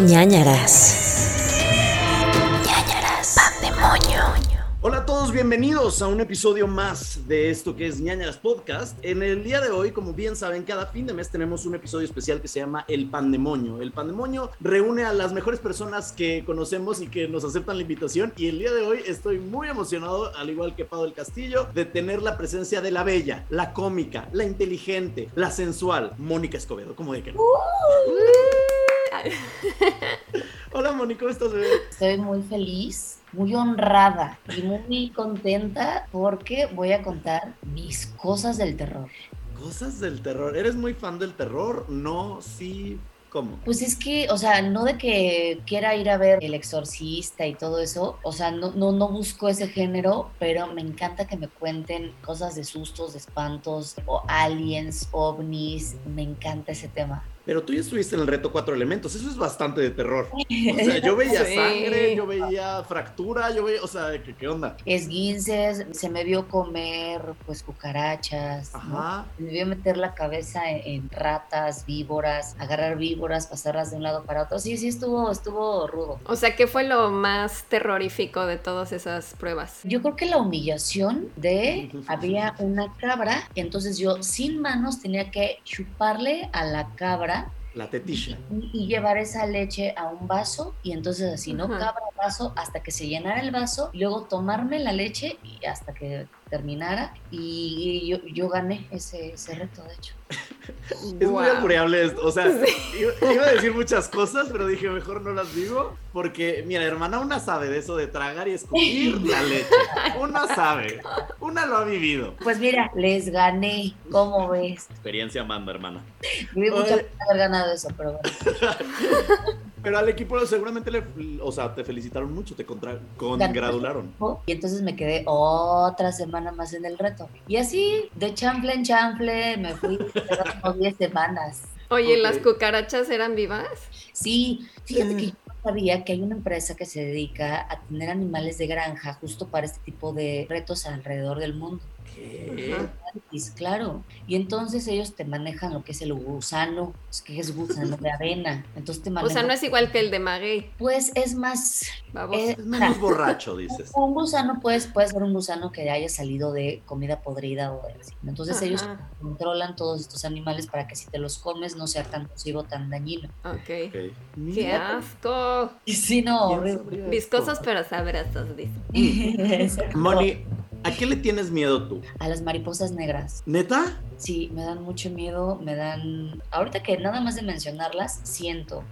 ñañaras. ñañaras. Pandemonio. Hola a todos, bienvenidos a un episodio más de esto que es ñañaras Podcast. En el día de hoy, como bien saben, cada fin de mes tenemos un episodio especial que se llama El Pandemonio. El Pandemonio reúne a las mejores personas que conocemos y que nos aceptan la invitación. Y el día de hoy estoy muy emocionado, al igual que Pau del Castillo, de tener la presencia de la bella, la cómica, la inteligente, la sensual, Mónica Escobedo. ¿Cómo de que no? Hola Mónica, ¿cómo estás, bebé? Estoy muy feliz, muy honrada y muy contenta porque voy a contar mis cosas del terror. Cosas del terror. ¿Eres muy fan del terror? No, sí. ¿Cómo? Pues es que, o sea, no de que quiera ir a ver El Exorcista y todo eso, o sea, no, no, no busco ese género, pero me encanta que me cuenten cosas de sustos, de espantos, o aliens, ovnis, me encanta ese tema. Pero tú ya estuviste en el reto Cuatro Elementos, eso es bastante de terror. O sea, yo veía Sí. sangre, yo veía fractura, yo veía, o sea, ¿qué, qué onda? Esguinces, se me vio comer pues cucarachas. Ajá. Se me vio meter la cabeza en, en ratas, víboras, agarrar víboras, pasarlas de un lado para otro. Sí, sí, estuvo, estuvo rudo. O sea, ¿qué fue lo más terrorífico de todas esas pruebas? Yo creo que la humillación de había una cabra, entonces yo sin manos tenía que chuparle a la cabra La tetilla. y, y llevar esa leche a un vaso y entonces así, ¿no? Cabra vaso hasta que se llenara el vaso, luego tomarme la leche y hasta que terminara y, y yo, yo gané ese, ese reto, de hecho. Es muy albureable esto. O sea, iba, iba a decir muchas cosas, pero dije mejor no las digo. Porque, mira, hermana, una sabe de eso de tragar y escupir la leche. Una sabe. Una lo ha vivido. Pues mira, les gané, ¿cómo ves? Experiencia manda, hermana. Me haber ganado eso, pero bueno. Pero al equipo seguramente le, o sea, te felicitaron mucho, te contra, congratularon. Y entonces me quedé otra semana más en el reto. Y así, de chanfle en chanfle, me fui como 10 semanas. Oye. ¿las cucarachas eran vivas? Sí, fíjate que yo no sabía que hay una empresa que se dedica a tener animales de granja justo para este tipo de retos alrededor del mundo. ¿Qué? Gratis, claro. Y entonces ellos te manejan lo que es el gusano, es que es gusano de avena. Entonces te O manejan. sea, no es igual que el de maguey, Pues es más. eh, Es menos borracho, dices. Un gusano pues, puede ser un gusano que haya salido de comida podrida o de así. Entonces ellos controlan todos estos animales para que si te los comes no sea tan nocivo, tan dañino. Ok. Ok. ¡Qué Mira, asco! Y sí, no, ¿quién horrible. sabría Viscosos pero sabrosos, dice. Moni, ¿a qué le tienes miedo tú? A las mariposas negras. ¿Neta? Sí, me dan mucho miedo, me dan... Ahorita que nada más de mencionarlas, siento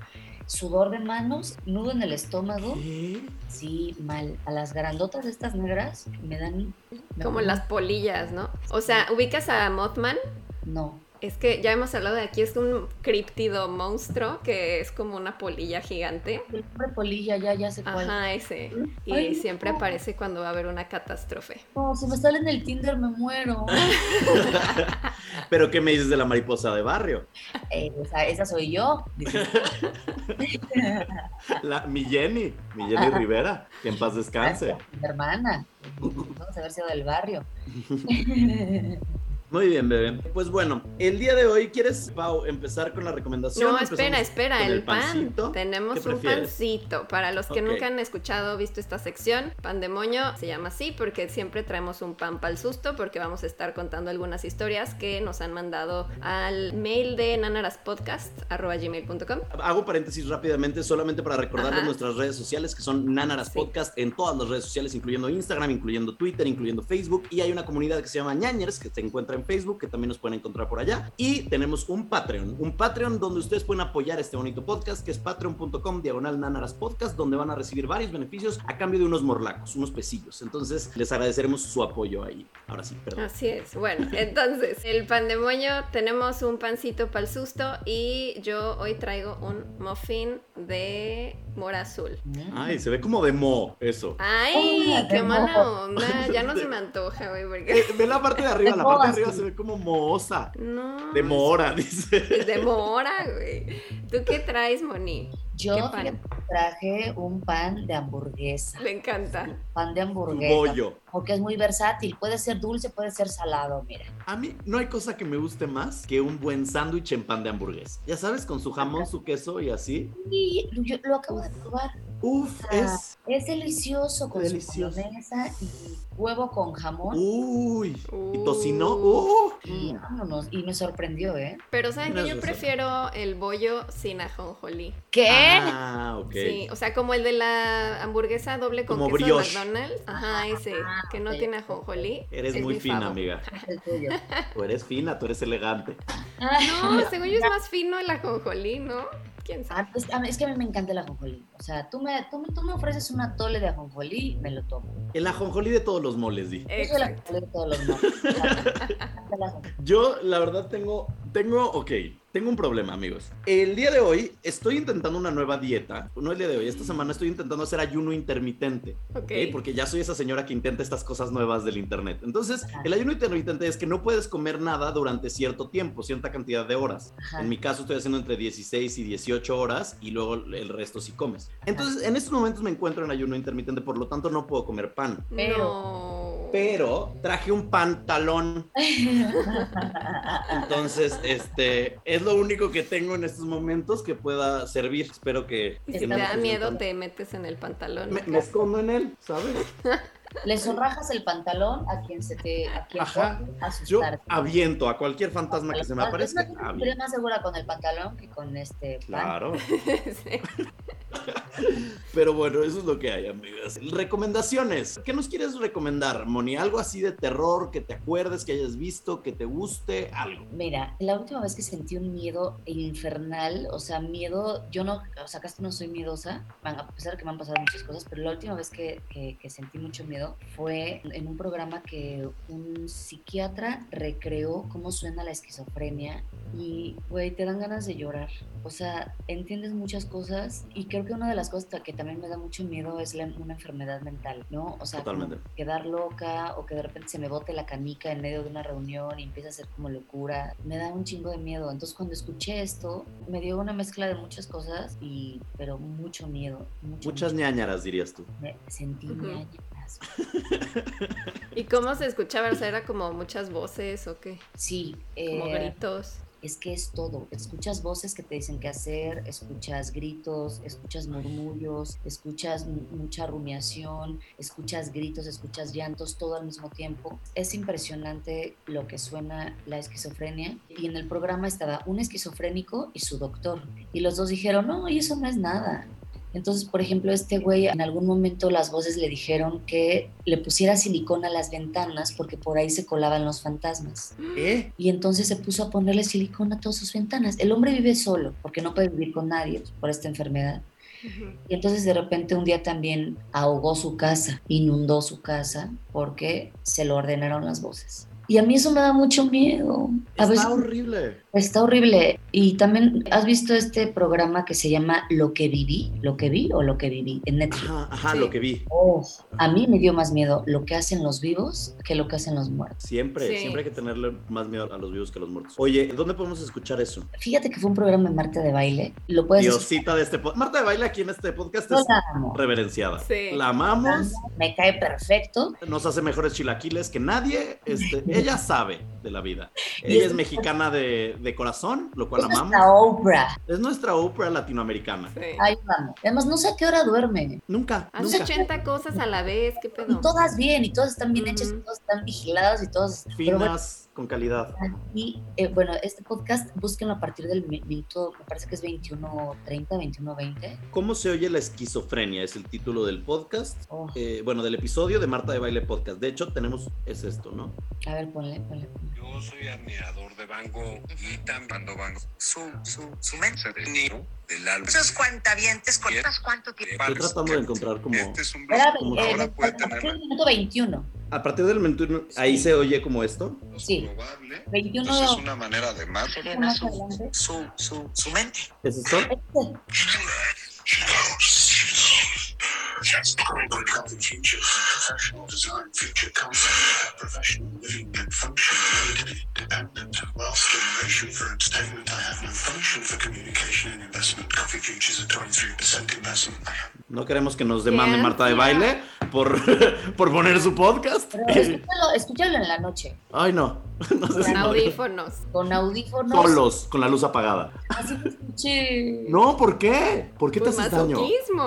sudor de manos, nudo en el estómago. ¿Qué? Sí, mal. A las grandotas estas negras me dan... me- Como las polillas, ¿no? O sea, ¿ubicas a Mothman? No. Es que ya hemos hablado de aquí, es un críptido monstruo que es como una polilla gigante. Hombre polilla, ya, ya sé cuál. Ajá, ese. Y Ay, siempre no. aparece cuando va a haber una catástrofe. No, si me sale en el Tinder me muero. ¿Pero qué me dices de la mariposa de barrio? Eh, esa, esa soy yo. dice. La, mi Jenny, mi Jenny Rivera, que en paz descanse. Mi hermana. Vamos a haber sido del barrio. Muy bien, bebé. Pues bueno, el día de hoy, ¿quieres, Pau, empezar con la recomendación? No, espera, espera, el, pan. pancito. Tenemos ¿Qué un prefieres? pancito. Para los que nunca han escuchado o visto esta sección, Pandemonio se llama así porque siempre traemos un pan para el susto porque vamos a estar contando algunas historias que nos han mandado al mail de nanaraspodcast.gmail.com. Hago paréntesis rápidamente, solamente para recordarles Ajá. nuestras redes sociales, que son Nanaras Sí. Podcast en todas las redes sociales, incluyendo Instagram, incluyendo Twitter, incluyendo Facebook. Y hay una comunidad que se llama Ñañers, que se encuentra en Facebook, que también nos pueden encontrar por allá. Y tenemos un Patreon, un Patreon donde ustedes pueden apoyar este bonito podcast, que es patreon.com diagonal Nanaras Podcast, donde van a recibir varios beneficios a cambio de unos morlacos, unos pesillos. Entonces, les agradeceremos su apoyo ahí. Ahora sí, perdón. Así es. Bueno, entonces, el pandemonio, tenemos un pancito para el susto y yo hoy traigo un muffin de mora azul. Ay, se ve como de mo, eso. Ay, qué mala onda. Ya no se me antoja, güey, porque. Eh, ve la parte de arriba, la parte de arriba se ve como mohosa. No. De mora, dice. Es de mora, güey. ¿Tú qué traes, Moni? Yo fíjate, traje un pan de hamburguesa. Me encanta. Pan de hamburguesa. bollo. Porque es muy versátil. Puede ser dulce, puede ser salado, mira. A mí no hay cosa que me guste más que un buen sándwich en pan de hamburguesa. Ya sabes, con su jamón, su queso y así. Y yo lo acabo de probar. Uf, Ah, es. Es delicioso con Delicioso. su mayonesa y huevo con jamón. Uy. Y tocino. Uh. Y vámonos. Y me sorprendió, ¿eh? Pero saben que yo prefiero el bollo sin ajonjolí. ¿Qué? Ah, ok. Sí, o sea, como el de la hamburguesa doble con Como queso brioche. de McDonald's. Ajá, ese, Ah, que no tiene ajonjolí. Eres es muy mi fina, favo. amiga. Es el tuyo. Tú eres fina, tú eres elegante. No, según yo es más fino el ajonjolí, ¿no? ¿Quién sabe? Ah, pues, a mí- es que a mí me encanta el ajonjolí. O sea, tú me, tú, me- tú me ofreces un atole de ajonjolí, me lo tomo. El ajonjolí de todos los moles, di. Yo soy el Exacto. ajonjolí de todos los ajonjolí. Yo, la verdad, tengo, tengo, ok, tengo un problema, amigos. El día de hoy estoy intentando una nueva dieta. No el día de hoy, esta semana estoy intentando hacer ayuno intermitente. Ok. ¿ok? Porque ya soy esa señora que intenta estas cosas nuevas del internet. Entonces, el ayuno intermitente es que no puedes comer nada durante cierto tiempo, cierta cantidad de horas. Ajá. En mi caso estoy haciendo entre 16 y 18 horas y luego el resto sí comes. Entonces, en estos momentos me encuentro en ayuno intermitente, por lo tanto no puedo comer pan. Pero- No. Pero traje un pantalón Entonces, este, es lo único que tengo en estos momentos que pueda servir. Espero que... Si te me da miedo, te metes en el pantalón. Me, me escondo en él, ¿sabes? Le zorrajas el pantalón a quien se te a quien Ajá. Yo aviento a cualquier fantasma que se me aparezca. sentiría más segura con el pantalón que con este pan. Claro. Sí. Pero bueno, eso es lo que hay, amigas. Recomendaciones. ¿Qué nos quieres recomendar, Moni? Algo así de terror que te acuerdes, que hayas visto, que te guste, algo. Mira, la última vez que sentí un miedo infernal, o sea, miedo, yo no, o sea, casi no soy miedosa, a pesar de que me han pasado muchas cosas, pero la última vez que, que- que sentí mucho miedo fue en un programa que un psiquiatra recreó cómo suena la esquizofrenia y, güey, te dan ganas de llorar. O sea, entiendes muchas cosas y creo que una de las cosas que también me da mucho miedo es la- una enfermedad mental, ¿no? O sea, quedar loca o que de repente se me bote la canica en medio de una reunión y empieza a ser como locura. Me da un chingo de miedo. Entonces cuando escuché esto, me dio una mezcla de muchas cosas, y, pero mucho miedo. Mucho, Muchas mucho. ñañaras, dirías tú. Me sentí Ujú. ¿Y cómo se escuchaba? O sea, ¿era como muchas voces o qué? Sí, Como eh, gritos. es que es todo. Escuchas voces que te dicen qué hacer, escuchas gritos, escuchas murmullos, escuchas mu- mucha rumiación, escuchas gritos, escuchas llantos, todo al mismo tiempo. Es impresionante lo que suena la esquizofrenia. Y en el programa estaba un esquizofrénico y su doctor. Y los dos dijeron, no, y eso no es nada. Entonces, por ejemplo, este güey en algún momento las voces le dijeron que le pusiera silicona a las ventanas porque por ahí se colaban los fantasmas. ¿Eh? Y entonces se puso a ponerle silicona a todas sus ventanas. El hombre vive solo porque no puede vivir con nadie por esta enfermedad. Y entonces de repente un día también ahogó su casa, inundó su casa porque se lo ordenaron las voces. Y a mí eso me da mucho miedo. A Está veces horrible. está horrible. Y también, ¿has visto este programa que se llama Lo que viví? ¿Lo que vi o Lo que viví? En Netflix. Ajá, ajá, Sí. lo que vi. Oh, a mí me dio más miedo lo que hacen los vivos que lo que hacen los muertos. Siempre, Sí. siempre hay que tenerle más miedo a los vivos que a los muertos. Oye, ¿dónde podemos escuchar eso? Fíjate que fue un programa de Marta de baile. Lo puedes escuchar. Diosita de este podcast. Marta de Baile aquí en este podcast es la amo. reverenciada. Sí. La amamos, Me cae perfecto. nos hace mejores chilaquiles que nadie. Este, ella sabe de la vida. Y Ella es- es mexicana de, de corazón, lo cual Es amamos. nuestra Oprah. Es nuestra Oprah latinoamericana. Sí. Ay, vamos. Además, no sé a qué hora duerme. Nunca, Hace nunca. 80 cosas a la vez, ¿qué Y pedo? todas bien, y todas están bien hechas, y todas están vigiladas, y todas. pero bueno, Finas, con calidad. y eh, bueno, este podcast, búsquenlo a partir del mi- minuto, me parece que es 21.30, 21.20. ¿Cómo se oye la esquizofrenia? Es el título del podcast. Oh, Eh, bueno, del episodio de Marta de Baile Podcast. De hecho, tenemos, es esto, ¿no? a ver, ponle, ponle. ponle. Yo soy admirador de Van Gogh y también cuando Van Gogh su, su, su mente de niño del álbum. Esos cuentavientes Bien. cuánto tiempo. Estoy tratando de encontrar como... Este es un Espérame, como eh, ahora puede tener minuto 21. A partir del 21, ahí se oye como esto. Sí. probable. 21 Entonces es una manera de más. Su, su, su, su mente. ¿Es esto? Este. Corporate health and future, professional design, future comfort, professional living and function, made independent, well stimulation for entertainment. I have no function for communication and investment. Coffee futures at 23% investment. I have No queremos que nos demande Marta de baile por, por poner su podcast. Pero escúchalo, escúchalo en la noche, Ay, no. No sé si Con no. audífonos. con audífonos. Solos, con la luz apagada. Así que escuché. No, ¿por qué? ¿Por qué te Pues haces daño?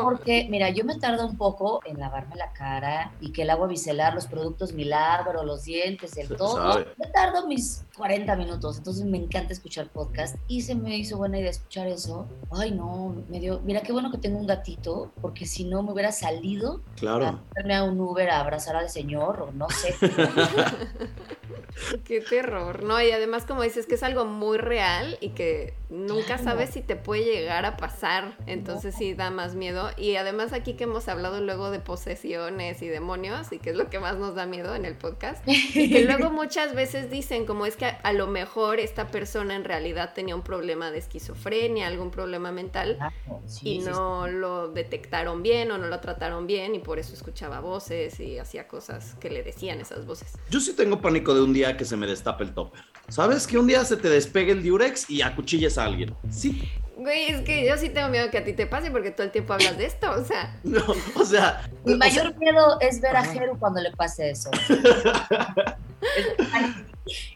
Porque, mira, yo me tardo un poco en lavarme la cara y que el agua biselar, los productos milagro, los dientes, el Se todo. sabe. Me tardo mis 40 minutos, entonces me encanta escuchar podcast y se me hizo buena idea escuchar eso. Ay, no, me dio. Mira, qué bueno que tengo un gatito, porque si no me hubiera salido a Claro. meterme a un Uber a abrazar al señor o no sé. Qué terror, ¿no? Y además, como dices, que es algo muy real y que nunca Claro. sabes si te puede llegar a pasar. Entonces sí da más miedo. Y además aquí que hemos hablado luego de posesiones y demonios, y que es lo que más nos da miedo en el podcast. Y que luego muchas veces dicen como es que a, a lo mejor esta persona en realidad tenía un problema de esquizofrenia, algún problema mental. Claro, sí, y sí, no lo detectaron bien o no lo trataron bien y por eso escuchaba voces y hacía cosas que le decían esas voces. Yo sí tengo pánico de un día que se me destape el topper. ¿Sabes? Que un día se te despegue el diurex y acuchilles a alguien. Sí. Güey, es que yo sí tengo miedo que a ti te pase porque todo el tiempo hablas de esto, o sea, No, o sea. Mi o sea, mayor miedo es ver a. Jero cuando le pase eso.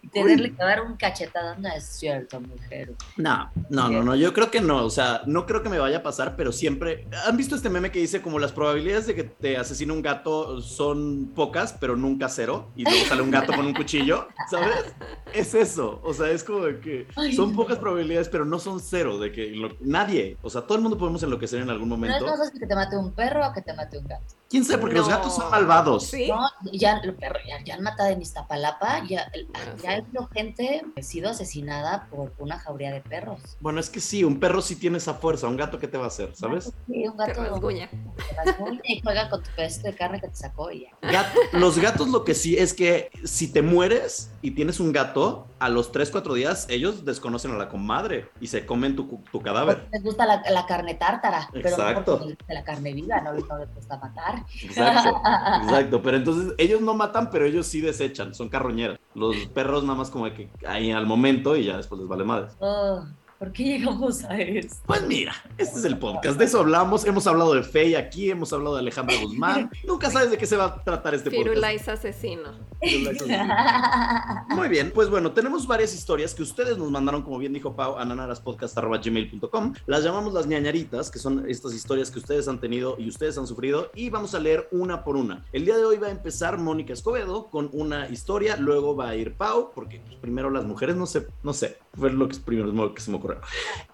y tenerle que dar un cachetado. No es cierto, mujer. No, no, no, no, yo creo que no, o sea, no creo que me vaya a pasar, pero siempre, ¿han visto este meme que dice como las probabilidades de que te asesine un gato son pocas, pero nunca cero, y luego sale un gato con un cuchillo, ¿sabes? Es eso, o sea, es como de que son pocas probabilidades, pero no son cero, de que lo- nadie, o sea, todo el mundo podemos enloquecer en algún No es momento. más que te mate un perro o que te mate un gato. ¿Quién sabe? Porque los no. gatos son malvados. Sí. No, ya, los perros ya, ya han matado en Iztapalapa, ya, Ah, ya ha habido gente que ha sido asesinada por una jauría de perros. Bueno, es que sí, un perro sí tiene esa fuerza, un gato, ¿qué te va a hacer? ¿Sabes? Sí, un Te gato rasguña. te rasguña y juega con tu pedazo de carne que te sacó y ya. Gat- los gatos lo que sí es que si te mueres y tienes un gato, a los 3, 4 días ellos desconocen a la comadre y se comen tu, cu- tu cadáver. Les gusta la, la carne tártara, pero Exacto. no porque les gusta la carne viva, no, no les gusta matar. Exacto, exacto. Pero entonces ellos no matan, pero ellos sí desechan, son carroñeras. Los perros nada más como que ahí al momento y ya después les vale madre. Oh, ¿Por qué llegamos a esto? Pues mira, este es el podcast, de eso hablamos. Hemos hablado de Fey aquí, hemos hablado de Alejandra Guzmán. Nunca sabes de qué se va a tratar este podcast. Firulais asesino. Firulais asesino. Muy bien, pues bueno, tenemos varias historias que ustedes nos mandaron, como bien dijo Pau, a nanaraspodcast.gmail.com. Las llamamos las ñañaritas, que son estas historias que ustedes han tenido y ustedes han sufrido, y vamos a leer una por una. El día de hoy va a empezar Mónica Escobedo con una historia, luego va a ir Pau, porque pues, primero las mujeres, no sé, no sé, fue lo que primero que se me ocurrió.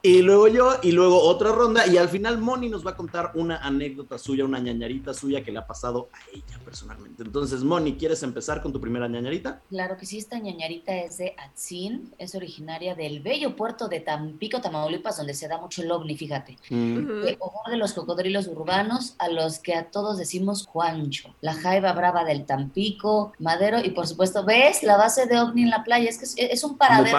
Y luego yo, y luego otra ronda, y al final Moni nos va a contar una anécdota suya, una ñañarita suya que le ha pasado a ella personalmente. Entonces, Moni, ¿quieres empezar con tu primera ñañarita? Claro que sí, esta ñañarita es de Atzin, es originaria del bello puerto de Tampico, Tamaulipas, donde se da mucho el ovni, fíjate. De hogar de los cocodrilos urbanos, a los que a todos decimos Juancho, la jaiba brava del Tampico, Madero, y por supuesto, ¿ves? La base de ovni en la playa, es que es, es un paradero.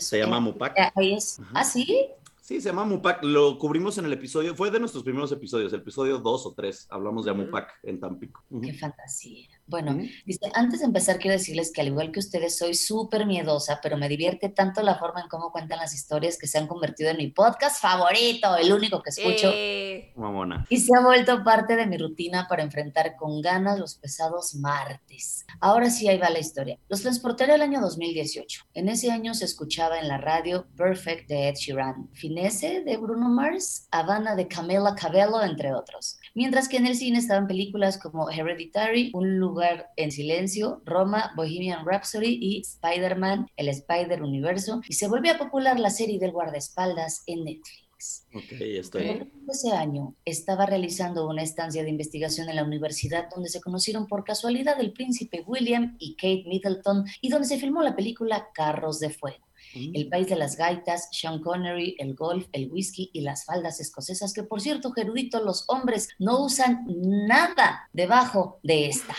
Se llama Mupac. Ahí es. Ajá. ¿Ah, sí? Sí, se llama Mupac. Lo cubrimos en el episodio, fue de nuestros primeros episodios, el episodio 2 o 3. Hablamos de Ujú. Amupac en Tampico. Qué fantasía. Bueno, Ujú. Dice, antes de empezar quiero decirles que al igual que ustedes soy súper miedosa, pero me divierte tanto la forma en cómo cuentan las historias que se han convertido en mi podcast favorito, el único que escucho. Eh, Mamona. Y se ha vuelto parte de mi rutina para enfrentar con ganas los pesados martes. Ahora sí, ahí va la historia. Los transportaré al año 2018. En ese año se escuchaba en la radio Perfect de Ed Sheeran, Finesse de Bruno Mars, Havana de Camila Cabello, entre otros. Mientras que en el cine estaban películas como Hereditary, Un lugar en silencio, Roma, Bohemian Rhapsody y Spider-Man, el Spider Universo. Y se volvía popular la serie del guardaespaldas en Netflix. Ok, estoy. Ese año estaba realizando una estancia de investigación en la universidad donde se conocieron por casualidad el príncipe William y Kate Middleton y donde se filmó la película Carros de Fuego. El país de las gaitas, Sean Connery, el golf, el whisky y las faldas escocesas, que por cierto, Gerudito, los hombres no usan nada debajo de esta.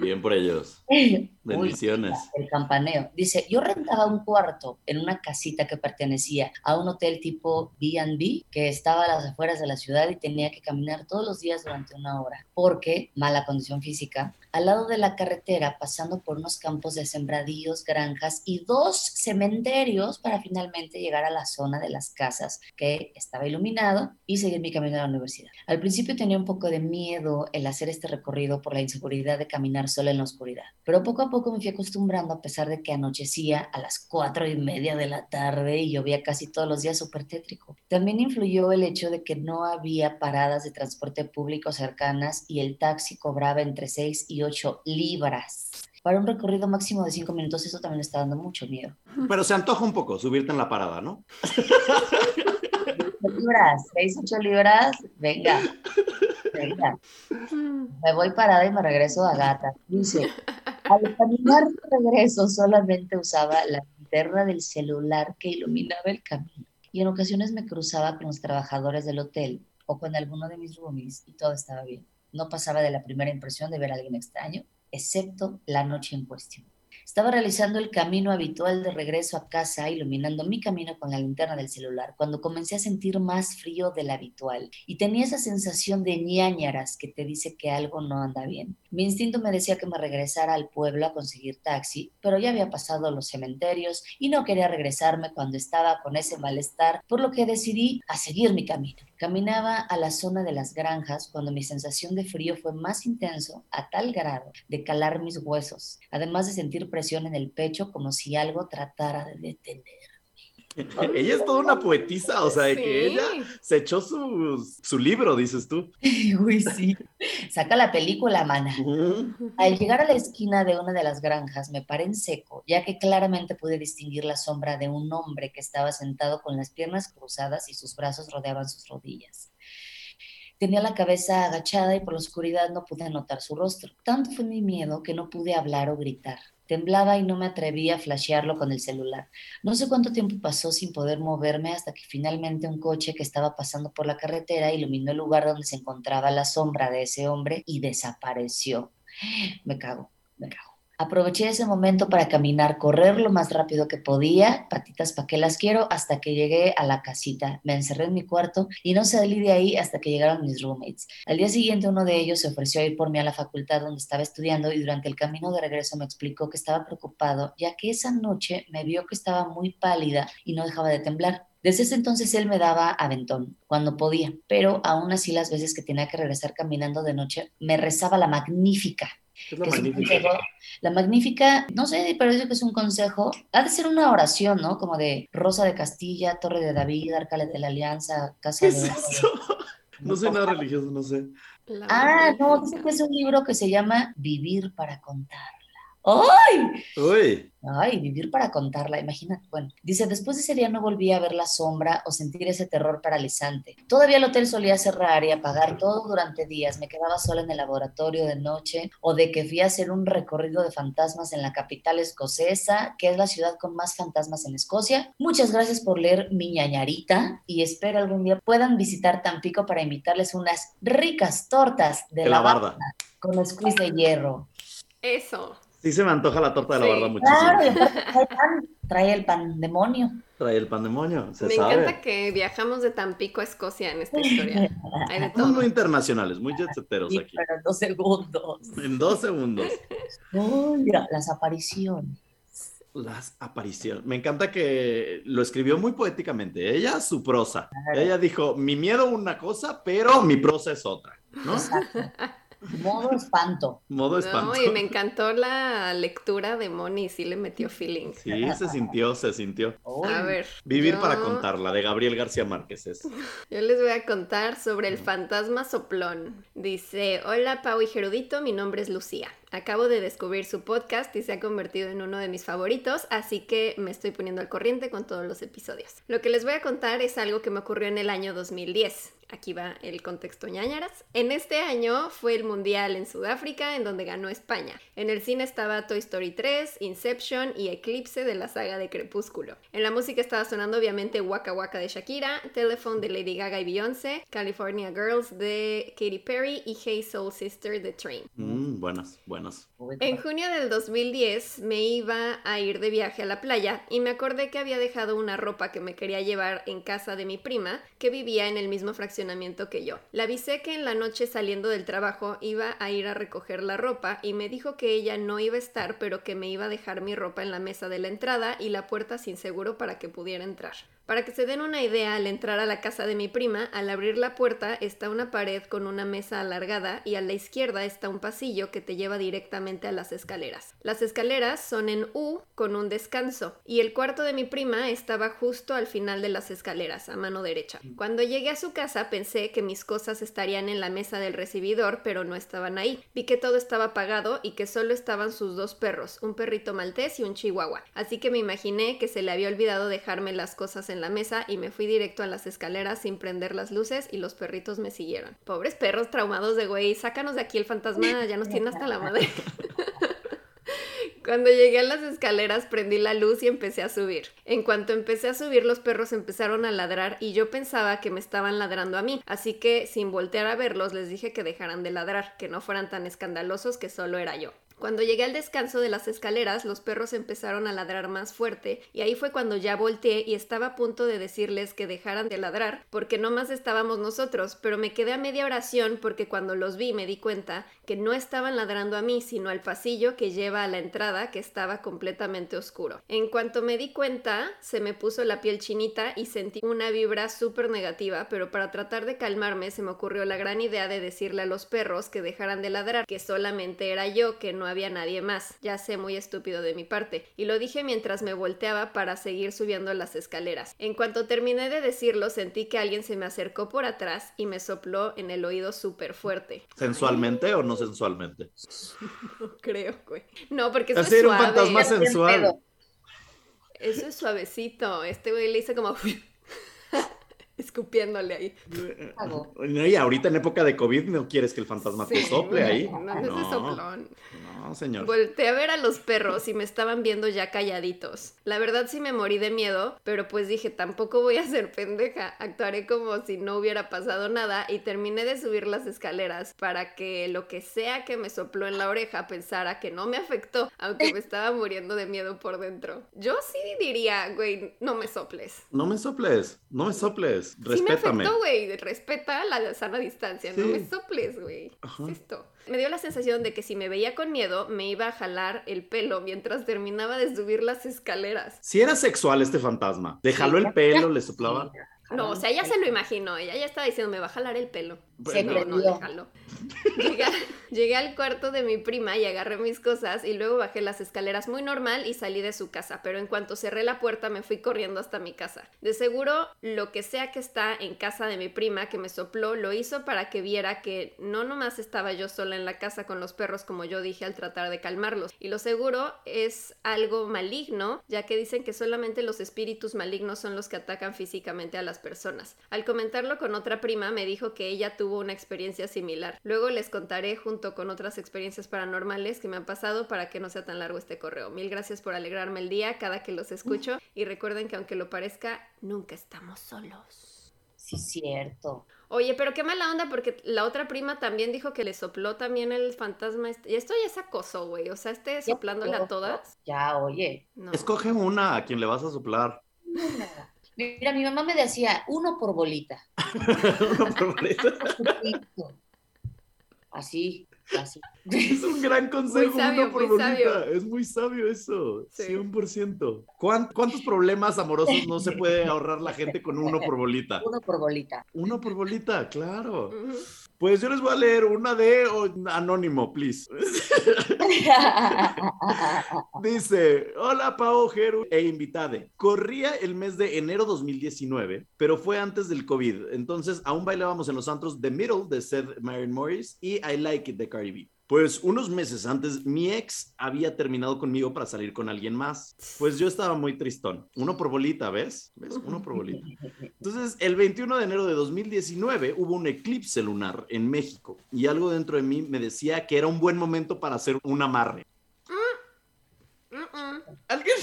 Bien por ellos. Bendiciones. el campaneo. Dice, yo rentaba un cuarto en una casita que pertenecía a un hotel tipo B&B que estaba a las afueras de la ciudad y tenía que caminar todos los días durante una hora porque mala condición física. Al lado de la carretera, pasando por unos campos de sembradíos, granjas y dos cementerios para finalmente llegar a la zona de las casas que estaba iluminado y seguir mi camino a la universidad. Al principio tenía un poco de miedo el hacer este recorrido por la inseguridad de caminar sola en la oscuridad, pero poco a poco me fui acostumbrando a pesar de que anochecía a las cuatro y media de la tarde y llovía casi todos los días súper tétrico. También influyó el hecho de que no había paradas de transporte público cercanas y el taxi cobraba entre 6 y 8 libras. Para un recorrido máximo de 5 minutos, eso también está dando mucho miedo. Pero se antoja un poco subirte en la parada, ¿no? libras, 6, 8 libras, venga, venga. Me voy parada y me regreso a gata. Dice, al caminar de regreso solamente usaba la linterna del celular que iluminaba el camino. Y en ocasiones me cruzaba con los trabajadores del hotel o con alguno de mis roomies y todo estaba bien. No pasaba de la primera impresión de ver a alguien extraño, excepto la noche en cuestión. Estaba realizando el camino habitual de regreso a casa, iluminando mi camino con la linterna del celular, cuando comencé a sentir más frío del habitual y tenía esa sensación de ñañaras que te dice que algo no anda bien. Mi instinto me decía que me regresara al pueblo a conseguir taxi, pero ya había pasado los cementerios y no quería regresarme cuando estaba con ese malestar, por lo que decidí a seguir mi camino. Caminaba a la zona de las granjas cuando mi sensación de frío fue más intenso a tal grado de calar mis huesos, además de sentir presión en el pecho como si algo tratara de detener. ella es toda una poetisa, o sea, de que ella se echó su, su libro, dices tú. Uy, sí. Saca la película, mana. Al llegar a la esquina de una de las granjas me paré en seco, ya que claramente pude distinguir la sombra de un hombre que estaba sentado con las piernas cruzadas y sus brazos rodeaban sus rodillas. Tenía la cabeza agachada y por la oscuridad no pude notar su rostro. Tanto fue mi miedo que no pude hablar o gritar. Temblaba y no me atreví a flashearlo con el celular. No sé cuánto tiempo pasó sin poder moverme hasta que finalmente un coche que estaba pasando por la carretera iluminó el lugar donde se encontraba la sombra de ese hombre y desapareció. Me cago, me cago. Aproveché ese momento para caminar, correr lo más rápido que podía, patitas pa' que las quiero, hasta que llegué a la casita. Me encerré en mi cuarto y no salí de ahí hasta que llegaron mis roommates. Al día siguiente uno de ellos se ofreció a ir por mí a la facultad donde estaba estudiando y durante el camino de regreso me explicó que estaba preocupado, ya que esa noche me vio que estaba muy pálida y no dejaba de temblar. Desde ese entonces él me daba aventón cuando podía, pero aún así las veces que tenía que regresar caminando de noche me rezaba la magnífica. Es la que es un magnífica. consejo- la magnífica, no sé, pero dice que es un consejo. Ha de ser una oración, ¿no? Como de Rosa de Castilla, Torre de David, Arcales de la Alianza, Casa ¿Qué de. es eso? No soy nada religioso, no sé. La Ah, no, dice que es un libro que se llama Vivir para contarla. ¡Ay! Uy, Ay, vivir para contarla, imagínate. Bueno, dice, después de ese día no volví a ver la sombra o sentir ese terror paralizante. Todavía el hotel solía cerrar y apagar todo durante días. Me quedaba sola en el laboratorio de noche o de que fui a hacer un recorrido de fantasmas en la capital escocesa, que es la ciudad con más fantasmas en Escocia. Muchas gracias por leer mi ñañarita y espero algún día puedan visitar Tampico para invitarles unas ricas tortas de, de la barda. con squeeze de hierro. Eso. Sí se me antoja la torta de la Sí. barda muchísimo. Claro, trae pan, trae el pandemonio. Trae el pandemonio, se Me sabe. encanta que viajamos de Tampico a Escocia en esta historia. Hay de muy internacionales, muy jetseteros Sí, aquí. pero en dos segundos. En dos segundos. Uy, mira, las apariciones. Las apariciones. Me encanta que lo escribió muy poéticamente. Ella, su prosa. Claro. Ella dijo, mi miedo una cosa, pero mi prosa es otra. ¿No? Exacto. Modo espanto. Modo espanto. No, y me encantó la lectura de Moni, sí le metió feeling. Sí, se sintió, se sintió. A ver. Vivir yo- para contarla, de Gabriel García Márquez es. Yo les voy a contar sobre el fantasma soplón. Dice, hola Pau y Gerudito, mi nombre es Lucía. Acabo de descubrir su podcast y se ha convertido en uno de mis favoritos, así que me estoy poniendo al corriente con todos los episodios. Lo que les voy a contar es algo que me ocurrió en el año 2010. Aquí va el contexto ñañaras. En este año fue el Mundial en Sudáfrica, en donde ganó España. En el cine estaba Toy Story 3, Inception y Eclipse de la saga de Crepúsculo. En la música estaba sonando obviamente Waka Waka de Shakira, Telephone de Lady Gaga y Beyoncé, California Girls de Katy Perry y Hey Soul Sister de Train. Mm. Mm, buenas, En junio del 2010 me iba a ir de viaje a la playa y me acordé que había dejado una ropa que me quería llevar en casa de mi prima que vivía en el mismo fraccionamiento que yo. Le avisé que en la noche saliendo del trabajo iba a ir a recoger la ropa y me dijo que ella no iba a estar pero que me iba a dejar mi ropa en la mesa de la entrada y la puerta sin seguro para que pudiera entrar. Para que se den una idea, al entrar a la casa de mi prima, al abrir la puerta está una pared con una mesa alargada y a la izquierda está un pasillo que te lleva directamente a las escaleras. Las escaleras son en U con un descanso y el cuarto de mi prima estaba justo al final de las escaleras, a mano derecha. Cuando llegué a su casa pensé que mis cosas estarían en la mesa del recibidor, pero no estaban ahí. Vi que todo estaba apagado y que solo estaban sus dos perros, un perrito maltés y un chihuahua. Así que me imaginé que se le había olvidado dejarme las cosas en la mesa y me fui directo a las escaleras sin prender las luces y los perritos me siguieron. Pobres perros traumados de güey, sácanos de aquí el fantasma, ya nos tiene hasta la madre. Cuando llegué a las escaleras prendí la luz y empecé a subir. En cuanto empecé a subir los perros empezaron a ladrar y yo pensaba que me estaban ladrando a mí, así que sin voltear a verlos les dije que dejaran de ladrar, que no fueran tan escandalosos que solo era yo. Cuando llegué al descanso de las escaleras, los perros empezaron a ladrar más fuerte y ahí fue cuando ya volteé y estaba a punto de decirles que dejaran de ladrar porque no más estábamos nosotros, pero me quedé a media oración porque cuando los vi me di cuenta que no estaban ladrando a mí, sino al pasillo que lleva a la entrada que estaba completamente oscuro. En cuanto me di cuenta, se me puso la piel chinita y sentí una vibra súper negativa, pero para tratar de calmarme se me ocurrió la gran idea de decirle a los perros que dejaran de ladrar, que solamente era yo, que no había nadie más. Ya sé, muy estúpido de mi parte. Y lo dije mientras me volteaba para seguir subiendo las escaleras. En cuanto terminé de decirlo, sentí que alguien se me acercó por atrás y me sopló en el oído súper fuerte. ¿Sensualmente o no sensualmente? No creo, güey. No, porque eso es un fantasma sensual. Eso es suavecito. Este güey le hice como... escupiéndole ahí. No, y ahorita en época de COVID no quieres que el fantasma te sople ahí. No, no es de soplón. no, señor. Volteé a ver a los perros y me estaban viendo ya calladitos. La verdad sí me morí de miedo, pero pues dije, tampoco voy a ser pendeja. Actuaré como si no hubiera pasado nada y terminé de subir las escaleras para que lo que sea que me sopló en la oreja pensara que no me afectó, aunque me estaba muriendo de miedo por dentro. Yo sí diría, güey, no me soples. No me soples, no me soples. Sí me güey. Respeta la sana distancia. No me soples, güey. ¿Qué Ajá. es esto? Me dio la sensación de que si me veía con miedo, me iba a jalar el pelo mientras terminaba de subir las escaleras. Si era sexual este fantasma, le jaló el pelo, le soplaba. No, o sea, ella se lo imaginó. Ella ya estaba diciendo, me va a jalar el pelo. Se no, jaló. Llegué, llegué al cuarto de mi prima y agarré mis cosas y luego bajé las escaleras muy normal y salí de su casa, pero en cuanto cerré la puerta me fui corriendo hasta mi casa. De seguro, lo que sea que está en casa de mi prima que me sopló lo hizo para que viera que no nomás estaba yo sola en la casa con los perros como yo dije al tratar de calmarlos. Y lo seguro es algo maligno, ya que dicen que solamente los espíritus malignos son los que atacan físicamente a las personas. Al comentarlo con otra prima me dijo que ella tuvo una experiencia similar. Luego les contaré junto con otras experiencias paranormales que me han pasado para que no sea tan largo este correo. Mil gracias por alegrarme el día cada que los escucho y recuerden que aunque lo parezca, nunca estamos solos. Sí, cierto. Oye, pero qué mala onda porque la otra prima también dijo que le sopló también el fantasma. este- Y esto ya es acoso, güey. O sea, este soplándole a todas. Ya, oye. No. Escoge una a quien le vas a soplar. Mira, mi mamá me decía, uno por bolita. Una favorita. Así, así. es un gran consejo, Muy sabio, uno por bolita. sabio. Es muy sabio eso, Sí. 100%. ¿Cuán- ¿Cuántos problemas amorosos no se puede ahorrar la gente con uno por bolita? Uno por bolita. Uno por bolita, claro. Pues yo les voy a leer una de anónimo, please. Dice, hola Pao, Jeru e invitade. Corría el mes de enero 2019, pero fue antes del COVID. Entonces aún bailábamos en los antros The Middle de Seth Maren Morris y I Like It de Cardi B. Pues unos meses antes, mi ex había terminado conmigo para salir con alguien más. Pues yo estaba muy tristón. Uno por bolita, ¿ves? ¿Ves? Uno por bolita. Entonces, el 21 de enero de 2019 hubo un eclipse lunar en México y algo dentro de mí me decía que era un buen momento para hacer un amarre. ¿Alguien,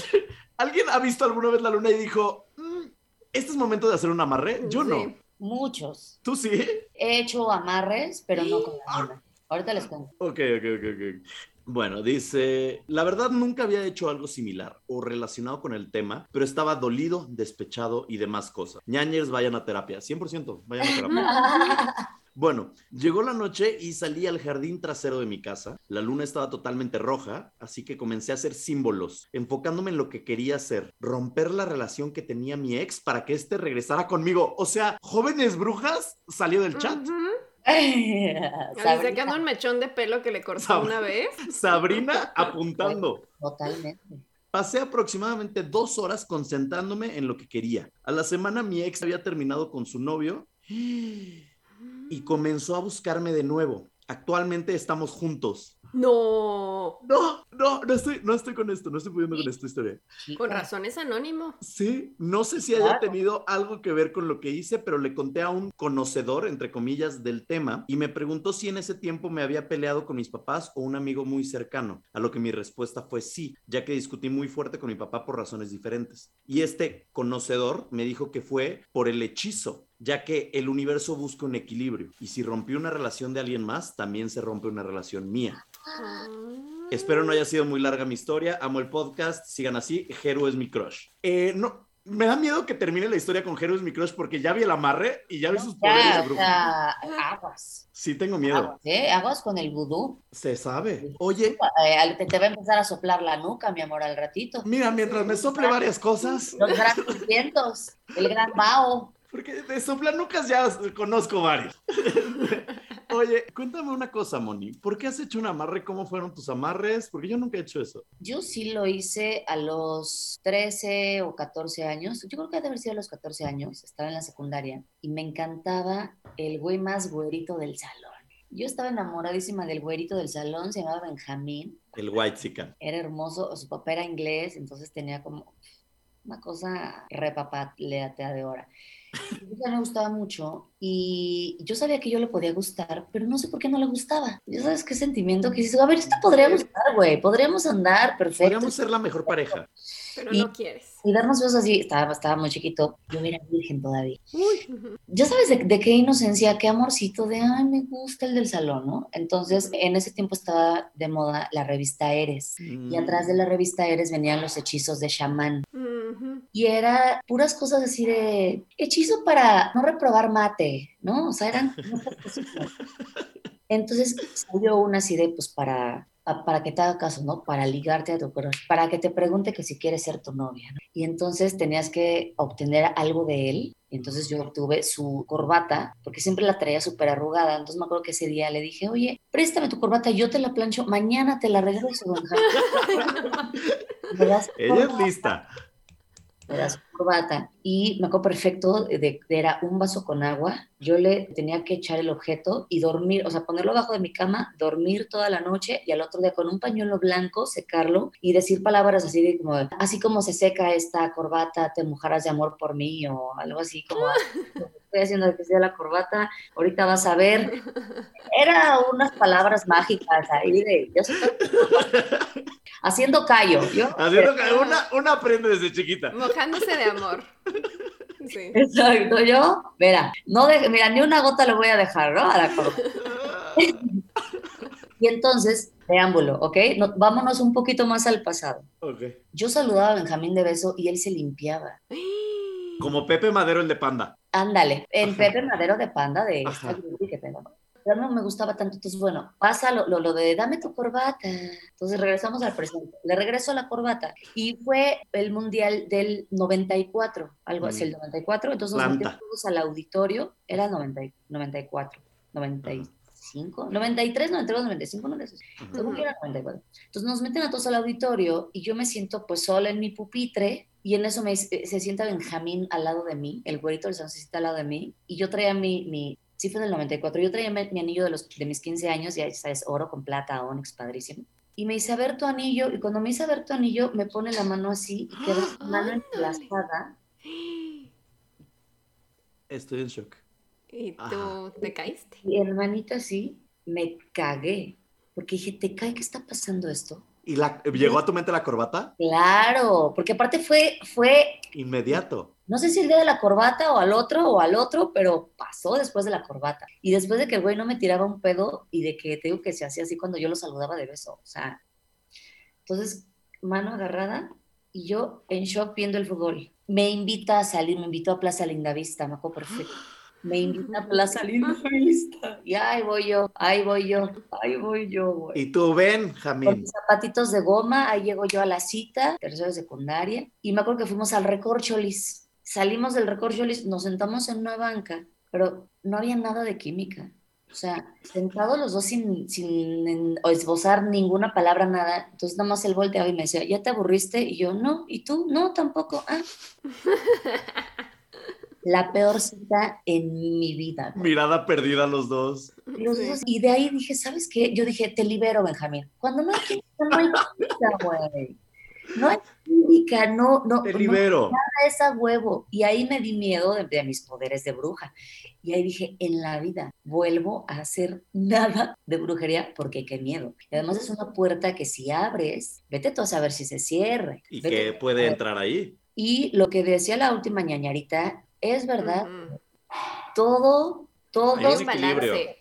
¿alguien ha visto alguna vez la luna y dijo, "Mm, este es momento de hacer un amarre? Yo no. Sí. Muchos. ¿Tú sí? He hecho amarres, pero no con la luna. Ahorita les cuento. Ok, ok, ok, ok. Bueno, dice, la verdad nunca había hecho algo similar o relacionado con el tema, pero estaba dolido, despechado y demás cosas. Ñañers, vayan a terapia, 100%, vayan a terapia. Bueno, llegó la noche y salí al jardín trasero de mi casa. La luna estaba totalmente roja, así que comencé a hacer símbolos, enfocándome en lo que quería hacer, romper la relación que tenía mi ex para que éste regresara conmigo. O sea, jóvenes brujas salió del chat. Ujú. Sabrina, sacando un mechón de pelo que le cortó Sab- una vez. Sabrina apuntando. Totalmente. Pasé aproximadamente dos horas concentrándome en lo que quería. A la semana mi ex había terminado con su novio y comenzó a buscarme de nuevo. Actualmente estamos juntos. No. No, no, no estoy, no estoy con esto, no estoy pudiendo con esta historia. Con Chica. razón es anónimo. Sí, no sé si haya Claro. tenido algo que ver con lo que hice, pero le conté a un conocedor, entre comillas, del tema y me preguntó si en ese tiempo me había peleado con mis papás o un amigo muy cercano, a lo que mi respuesta fue sí, ya que discutí muy fuerte con mi papá por razones diferentes. Y este conocedor me dijo que fue por el hechizo, ya que el universo busca un equilibrio y si rompió una relación de alguien más, también se rompe una relación mía. Ah. Espero no haya sido muy larga mi historia. Amo el podcast. Sigan así. Jero es mi crush. Eh, no, me da miedo que termine la historia con Jero es mi crush porque ya vi el amarre y ya vi sus poderes o brujo. sea, aguas. Sí, tengo miedo. Aguas, ¿eh? Aguas con el vudú. Se sabe. Oye, Eh, te, te va a empezar a soplar la nuca, mi amor, al ratito. mira, mientras me sople varias cosas, Los grandes vientos, el gran Bao. Porque de soplanucas ya conozco varios. Oye, cuéntame una cosa, Moni. ¿Por qué has hecho un amarre? ¿Cómo fueron tus amarres? Porque yo nunca he hecho eso. Yo sí lo hice a los 13 o 14 años. Yo creo que ha de haber sido a los 14 años. Estaba en la secundaria y me encantaba el güey más güerito del salón. Yo estaba enamoradísima del güerito del salón, se llamaba Benjamín. El White Sican. Era hermoso, su papá era inglés, entonces tenía como una cosa repapaleatea de hora. Entonces, a mí me gustaba mucho y yo sabía que yo le podía gustar, pero no sé por qué no le gustaba. Ya sabes qué sentimiento que dices, a ver, esto podría gustar, güey, podríamos andar perfecto. Podríamos ser la mejor pareja. Pero Y- no quieres. Y darnos besos así, estaba, estaba muy chiquito, yo era virgen todavía. Ujú. Ya sabes de, de qué inocencia, qué amorcito de, ay, me gusta el del salón, ¿no? Entonces, en ese tiempo estaba de moda la revista Eres. Y atrás de la revista Eres venían los hechizos de chamán. Y era puras cosas así de hechizo para no reprobar mate, ¿no? O sea, eran. Entonces salió una así de, pues, para, pa- para que te haga caso, ¿no? Para ligarte a tu crush, para que te pregunte que si quieres ser tu novia, ¿no? Y entonces tenías que obtener algo de él. Y entonces yo obtuve su corbata, porque siempre la traía súper arrugada. Entonces me acuerdo que ese día le dije, oye, préstame tu corbata, yo te la plancho, mañana te la regreso, don Jaime". Me das tu Ella es lista. Su corbata y me acuerdo perfecto de, de- era un vaso con agua. Yo le tenía que echar el objeto y dormir, o sea, ponerlo abajo de mi cama, dormir toda la noche y al otro día con un pañuelo blanco secarlo y decir palabras así de como, así como se seca esta corbata, te mojarás de amor por mí o algo así como, estoy haciendo que sea la corbata, ahorita vas a ver. Era unas palabras mágicas ahí de, yo soy- haciendo callo. Yo, Haciendo que una, una aprende desde chiquita. Mojándose de amor. Sí. Exacto, yo, mira, no de- mira, ni una gota le voy a dejar, ¿no? A la corbata. Y entonces, preámbulo, ¿ok? No- vámonos un poquito más al pasado. Ok. Yo saludaba a Benjamín de beso y él se limpiaba. Como Pepe Madero, el de Panda. Ándale, en Ajá. Pepe Madero de Panda de esta Ajá. que tengo. No me gustaba tanto, entonces bueno, pasa lo, lo, lo de dame tu corbata. Entonces regresamos al presente. Le regreso la corbata y fue el mundial del 94, algo así, el 94. Entonces nos metimos todos al auditorio, era 90, y- 94, 95, 93, 92, 95, no sé. Según yo era 94. Entonces nos meten a todos al auditorio y yo me siento pues sola en mi pupitre y en eso me, se sienta Benjamín al lado de mí, el güerito del salón se sienta al lado de mí y yo traía mi, mi sí fue del 94, yo traía mi, mi anillo de, los, de mis 15 años, ya sabes, oro con plata, onyx, padrísimo. Y me dice, a ver tu anillo, y cuando me dice, a ver tu anillo, me pone la mano así y queda su mano entrelazada. Estoy en shock. Y tú Ajá. te caíste. Y hermanita así, me cagué, porque dije, ¿te cae que está pasando esto? ¿Y la, llegó a tu mente la corbata? Claro, porque aparte fue, fue Inmediato. no sé si el día de la corbata o al otro o al otro, pero pasó después de la corbata. Y después de que el güey no me tiraba un pedo y de que te digo que se hacía así cuando yo lo saludaba de beso. O sea, entonces, mano agarrada y yo en shock viendo el fútbol. Me invita a salir, me invitó a Plaza Lindavista, me acuerdo perfecto. Me invita a Plaza Lindavista. Y ahí voy yo, ahí voy yo, ahí voy yo, güey. Y tú, ven, Con Jamín. mis zapatitos de goma, ahí llego yo a la cita, tercero de secundaria, y me acuerdo que fuimos al Recorcholis. Salimos del Recorcholis, nos sentamos en una banca, pero no había nada de química. O sea, sentados los dos sin, sin en- o esbozar ninguna palabra, nada. Entonces nada más él volteaba y me decía, ¿ya te aburriste? Y yo, no. ¿Y tú? No, tampoco. Ah. La peor cita en mi vida. güey. Mirada perdida los dos. Los dos- y de ahí dije, ¿sabes qué? Yo dije, te libero, Benjamín. Cuando no hay química, no hay química, güey. No hay química, no, no. Te no libero. es a huevo. Y ahí me di miedo de, de mis poderes de bruja. Y ahí dije, en la vida vuelvo a hacer nada de brujería porque qué miedo. Y además es una puerta que si abres, vete tú a saber si se cierre. ¿Y Vete que puede entrar ahí? Y lo que decía la última ñañarita es verdad. Todo, todo, equilibrio. balance.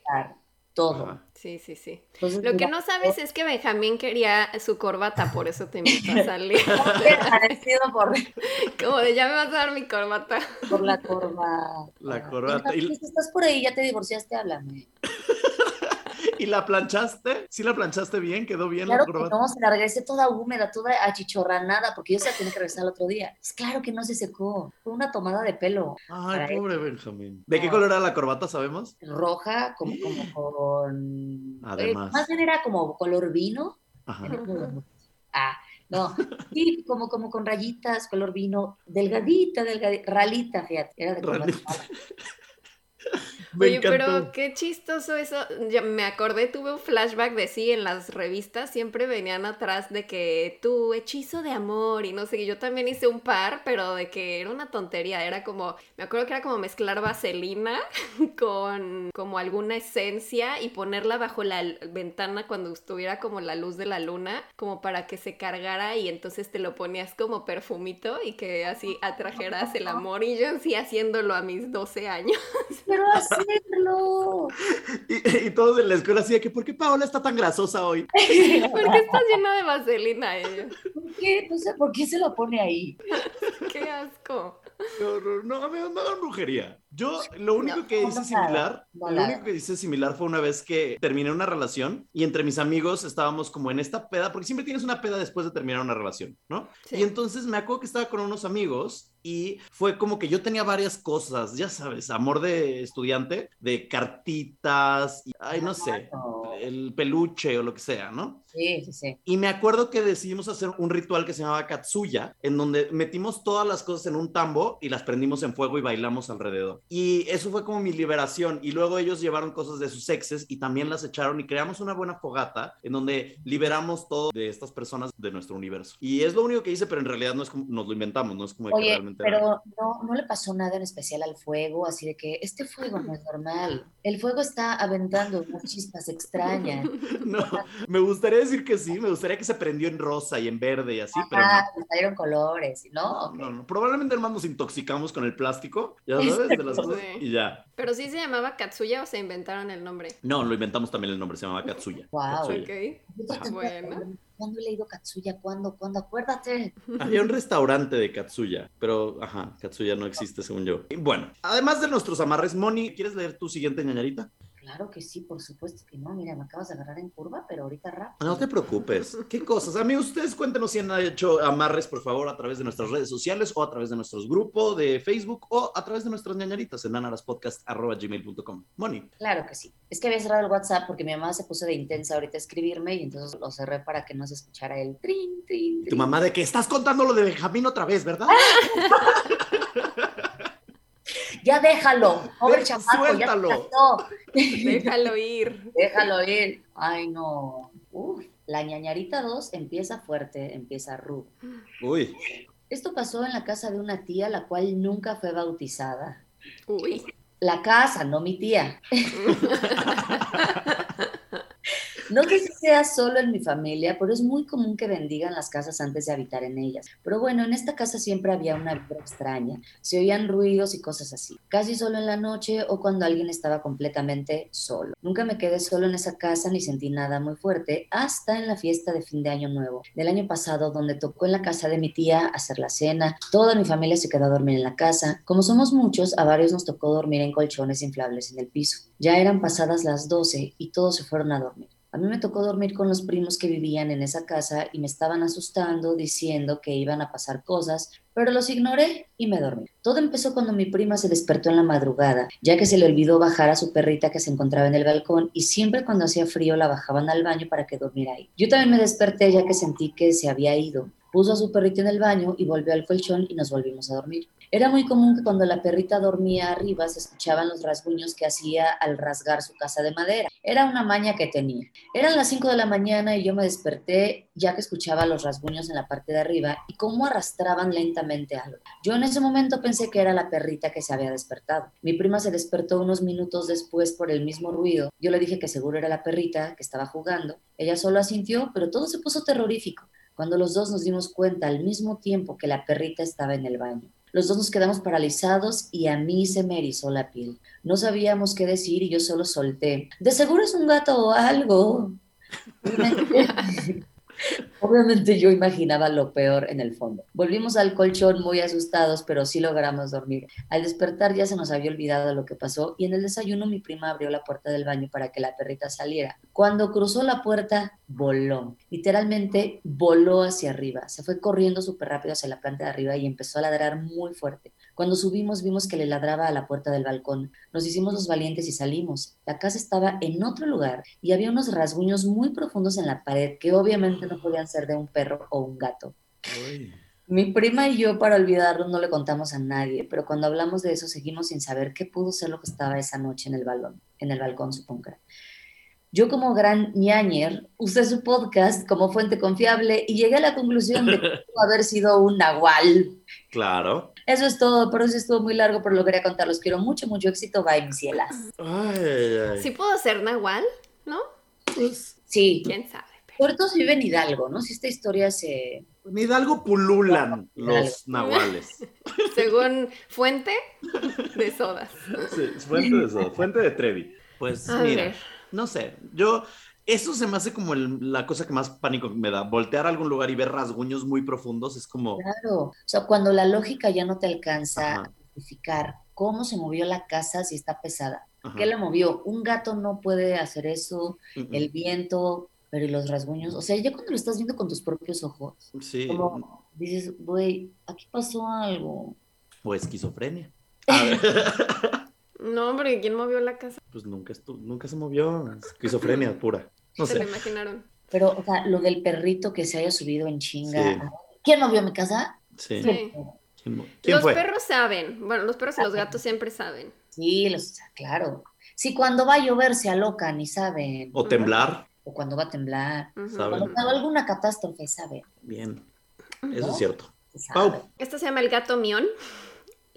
todo. Sí, sí, sí. Entonces, Lo que no sabes es que Benjamín quería su corbata, por eso te invitó a salir. Por, Como de ya me vas a dar mi corbata. por la corbata. La corbata. Y- Si estás por ahí, ya te divorciaste, háblame. ¿Y la planchaste? ¿Sí la planchaste bien? ¿Quedó bien Claro la que corbata? no, se la regresé toda húmeda, toda achichorranada, porque yo se la tenía que regresar el otro día. Pues claro que no se secó, fue una tomada de pelo Ay, pobre Benjamín. ¿De qué color era la corbata, sabemos? roja, como, como con... Además. eh, más bien era como color vino. Ajá. Ah, no, sí, como, como con rayitas, color vino, delgadita, delgadita, ralita, fíjate, era de color. Me Oye, encantó. pero qué chistoso eso. Ya me acordé, tuve un flashback de sí, en las revistas siempre venían atrás de que tu hechizo de amor y no sé, yo también hice un par, pero de que era una tontería, era como, me acuerdo que era como mezclar vaselina con como alguna esencia y ponerla bajo la ventana cuando estuviera como la luz de la luna, como para que se cargara y entonces te lo ponías como perfumito y que así atrajeras el amor y yo así haciéndolo a mis 12 años. Pero hacerlo. Y, y todos en la escuela así de que, ¿por qué Paola está tan grasosa hoy? ¿Por qué estás llena de vaselina ella? ¿Por qué? No sé, ¿por qué se lo pone ahí? Qué asco. Qué horror. No, no hagan brujería. Yo lo único No, que hice similar, no lo único que hice similar fue una vez que terminé una relación y entre mis amigos estábamos como en esta peda, porque siempre tienes una peda después de terminar una relación, ¿no? Sí. Y entonces me acuerdo que estaba con unos amigos y fue como que yo tenía varias cosas, ya sabes, amor de estudiante, de cartitas, y, ay, no sé, el peluche o lo que sea, ¿no? Sí, sí, sí. Y me acuerdo que decidimos hacer un ritual que se llamaba Katsuya, en donde metimos todas las cosas en un tambo y las prendimos en fuego y bailamos alrededor. Y eso fue como mi liberación. Y luego ellos llevaron cosas de sus exes y también las echaron y creamos una buena fogata en donde liberamos todo de estas personas de nuestro universo. Y es lo único que hice, pero en realidad no es como nos lo inventamos, no es como que Oye, realmente era- pero no, no le pasó nada en especial al fuego, así de que este fuego no es normal. El fuego está aventando unas chispas extrañas. No, me gustaría decir que sí, me gustaría que se prendió en rosa y en verde y así, pero no. Ah, le salieron colores, ¿no? No, no, probablemente hermano nos intoxicamos con el plástico, ya sabes, de las cosas, Sí. y ya. Pero sí se llamaba Katsuya o se inventaron el nombre. No, lo inventamos también el nombre, se llamaba Katsuya. Guau. Katsuya. Bueno. ¿Cuándo he leído Katsuya? ¿Cuándo? ¿Cuándo? Acuérdate. Había un restaurante de Katsuya, pero ajá, Katsuya no existe según yo. Y bueno, además de nuestros amarres, Moni, ¿quieres leer tu siguiente ñañarita? Claro que sí, por supuesto que no. Mira, me acabas de agarrar en curva, pero ahorita rap. No te preocupes. ¿Qué cosas? Amigos, ustedes cuéntenos si han hecho amarres, por favor, a través de nuestras redes sociales o a través de nuestros grupos de Facebook o a través de nuestras ñañaritas en nanaraspodcast.gmail.com. Moni. Claro que sí. Es que había cerrado el WhatsApp porque mi mamá se puso de intensa ahorita a escribirme y entonces lo cerré para que no se escuchara el trin, trin, Y tu mamá de que estás contando lo de Benjamín otra vez, ¿verdad? Ya déjalo, pobre chamaco, suéltalo. ya. Déjalo ir. Déjalo ir. Ay, no. Uf, la ñañarita 2 empieza fuerte, empieza rudo. Uy, Esto pasó en la casa de una tía, la cual nunca fue bautizada. Uy. La casa, no mi tía. No si sea solo en mi familia, pero es muy común que bendigan las casas antes de habitar en ellas. Pero bueno, en esta casa siempre había una vibra extraña. Se oían ruidos y cosas así. Casi solo en la noche o cuando alguien estaba completamente solo. Nunca me quedé solo en esa casa ni sentí nada muy fuerte hasta en la fiesta de fin de año nuevo del año pasado, donde tocó en la casa de mi tía hacer la cena. Toda mi familia se quedó a dormir en la casa. Como somos muchos, a varios nos tocó dormir en colchones inflables en el piso. Ya eran pasadas las 12 y todos se fueron a dormir. A mí me tocó dormir con los primos que vivían en esa casa y me estaban asustando diciendo que iban a pasar cosas, pero los ignoré y me dormí. Todo empezó cuando mi prima se despertó en la madrugada, ya que se le olvidó bajar a su perrita que se encontraba en el balcón y siempre cuando hacía frío la bajaban al baño para que durmiera ahí. Yo también me desperté ya que sentí que se había ido. Puso a su perrita en el baño y volvió al colchón y nos volvimos a dormir. Era muy común que cuando la perrita dormía arriba se escuchaban los rasguños que hacía al rasgar su casa de madera. Era una maña que tenía. Eran las 5 de la mañana y yo me desperté ya que escuchaba los rasguños en la parte de arriba y cómo arrastraban lentamente algo. Yo en ese momento pensé que era la perrita que se había despertado. Mi prima se despertó unos minutos después por el mismo ruido. Yo le dije que seguro era la perrita que estaba jugando. Ella solo asintió, pero todo se puso terrorífico cuando los dos nos dimos cuenta al mismo tiempo que la perrita estaba en el baño. Los dos nos quedamos paralizados y a mí se me erizó la piel. No sabíamos qué decir y yo solo solté. De seguro es un gato o algo. Obviamente yo imaginaba lo peor en el fondo. Volvimos al colchón muy asustados, pero sí logramos dormir. Al despertar ya se nos había olvidado lo que pasó y en el desayuno mi prima abrió la puerta del baño para que la perrita saliera. Cuando cruzó la puerta, voló. Literalmente voló hacia arriba. Se fue corriendo súper rápido hacia la planta de arriba y empezó a ladrar muy fuerte. Cuando subimos vimos que le ladraba a la puerta del balcón. Nos hicimos los valientes y salimos. La casa estaba en otro lugar y había unos rasguños muy profundos en la pared que obviamente no podían ser de un perro o un gato. Mi prima y yo, para olvidarlo, no le contamos a nadie, pero cuando hablamos de eso seguimos sin saber qué pudo ser lo que estaba esa noche en el balón, en el balcón, supongo. Yo como gran ñañer usé su podcast como fuente confiable y llegué a la conclusión de que pudo haber sido un nahual. Claro. Eso es todo, por eso estuvo muy largo, pero lo quería contar. Los quiero mucho, mucho éxito. Bye, mis cielas. Ay, ay, ay. Sí puedo ser Nahual, ¿no? Pues, Sí, ¿Quién sabe? pero- sobre todo si vive en Hidalgo, ¿no? Si esta historia se... en Hidalgo pululan los nahuales. Según fuente de sodas. Sí, fuente de eso, fuente de Trevi. Pues A mira, ver. no sé, yo, eso se me hace como el- la cosa que más pánico me da. Voltear a algún lugar y ver rasguños muy profundos es como, Claro, o sea, cuando la lógica ya no te alcanza Ajá. a justificar cómo se movió la casa si está pesada. ajá, ¿Qué la movió? Un gato no puede hacer eso, el viento, pero ¿y los rasguños? O sea, ya cuando lo estás viendo con tus propios ojos, sí, como dices, güey, aquí pasó algo. o esquizofrenia. A ver, No, porque ¿quién movió la casa? pues nunca, nunca se movió, esquizofrenia pura. No Se lo sé, imaginaron. Pero, o sea, lo del perrito que se haya subido en chinga. Sí. ¿Quién movió mi casa? sí. Sí. ¿Quién, Los fue? perros saben. Bueno, los perros y los gatos siempre saben. Sí, los, claro. Si cuando va a llover se alocan y saben. O temblar, O cuando va a temblar. Saben. Cuando alguna catástrofe, saben. bien, eso ¿No? es cierto. Pau, Esto se llama el gato mión.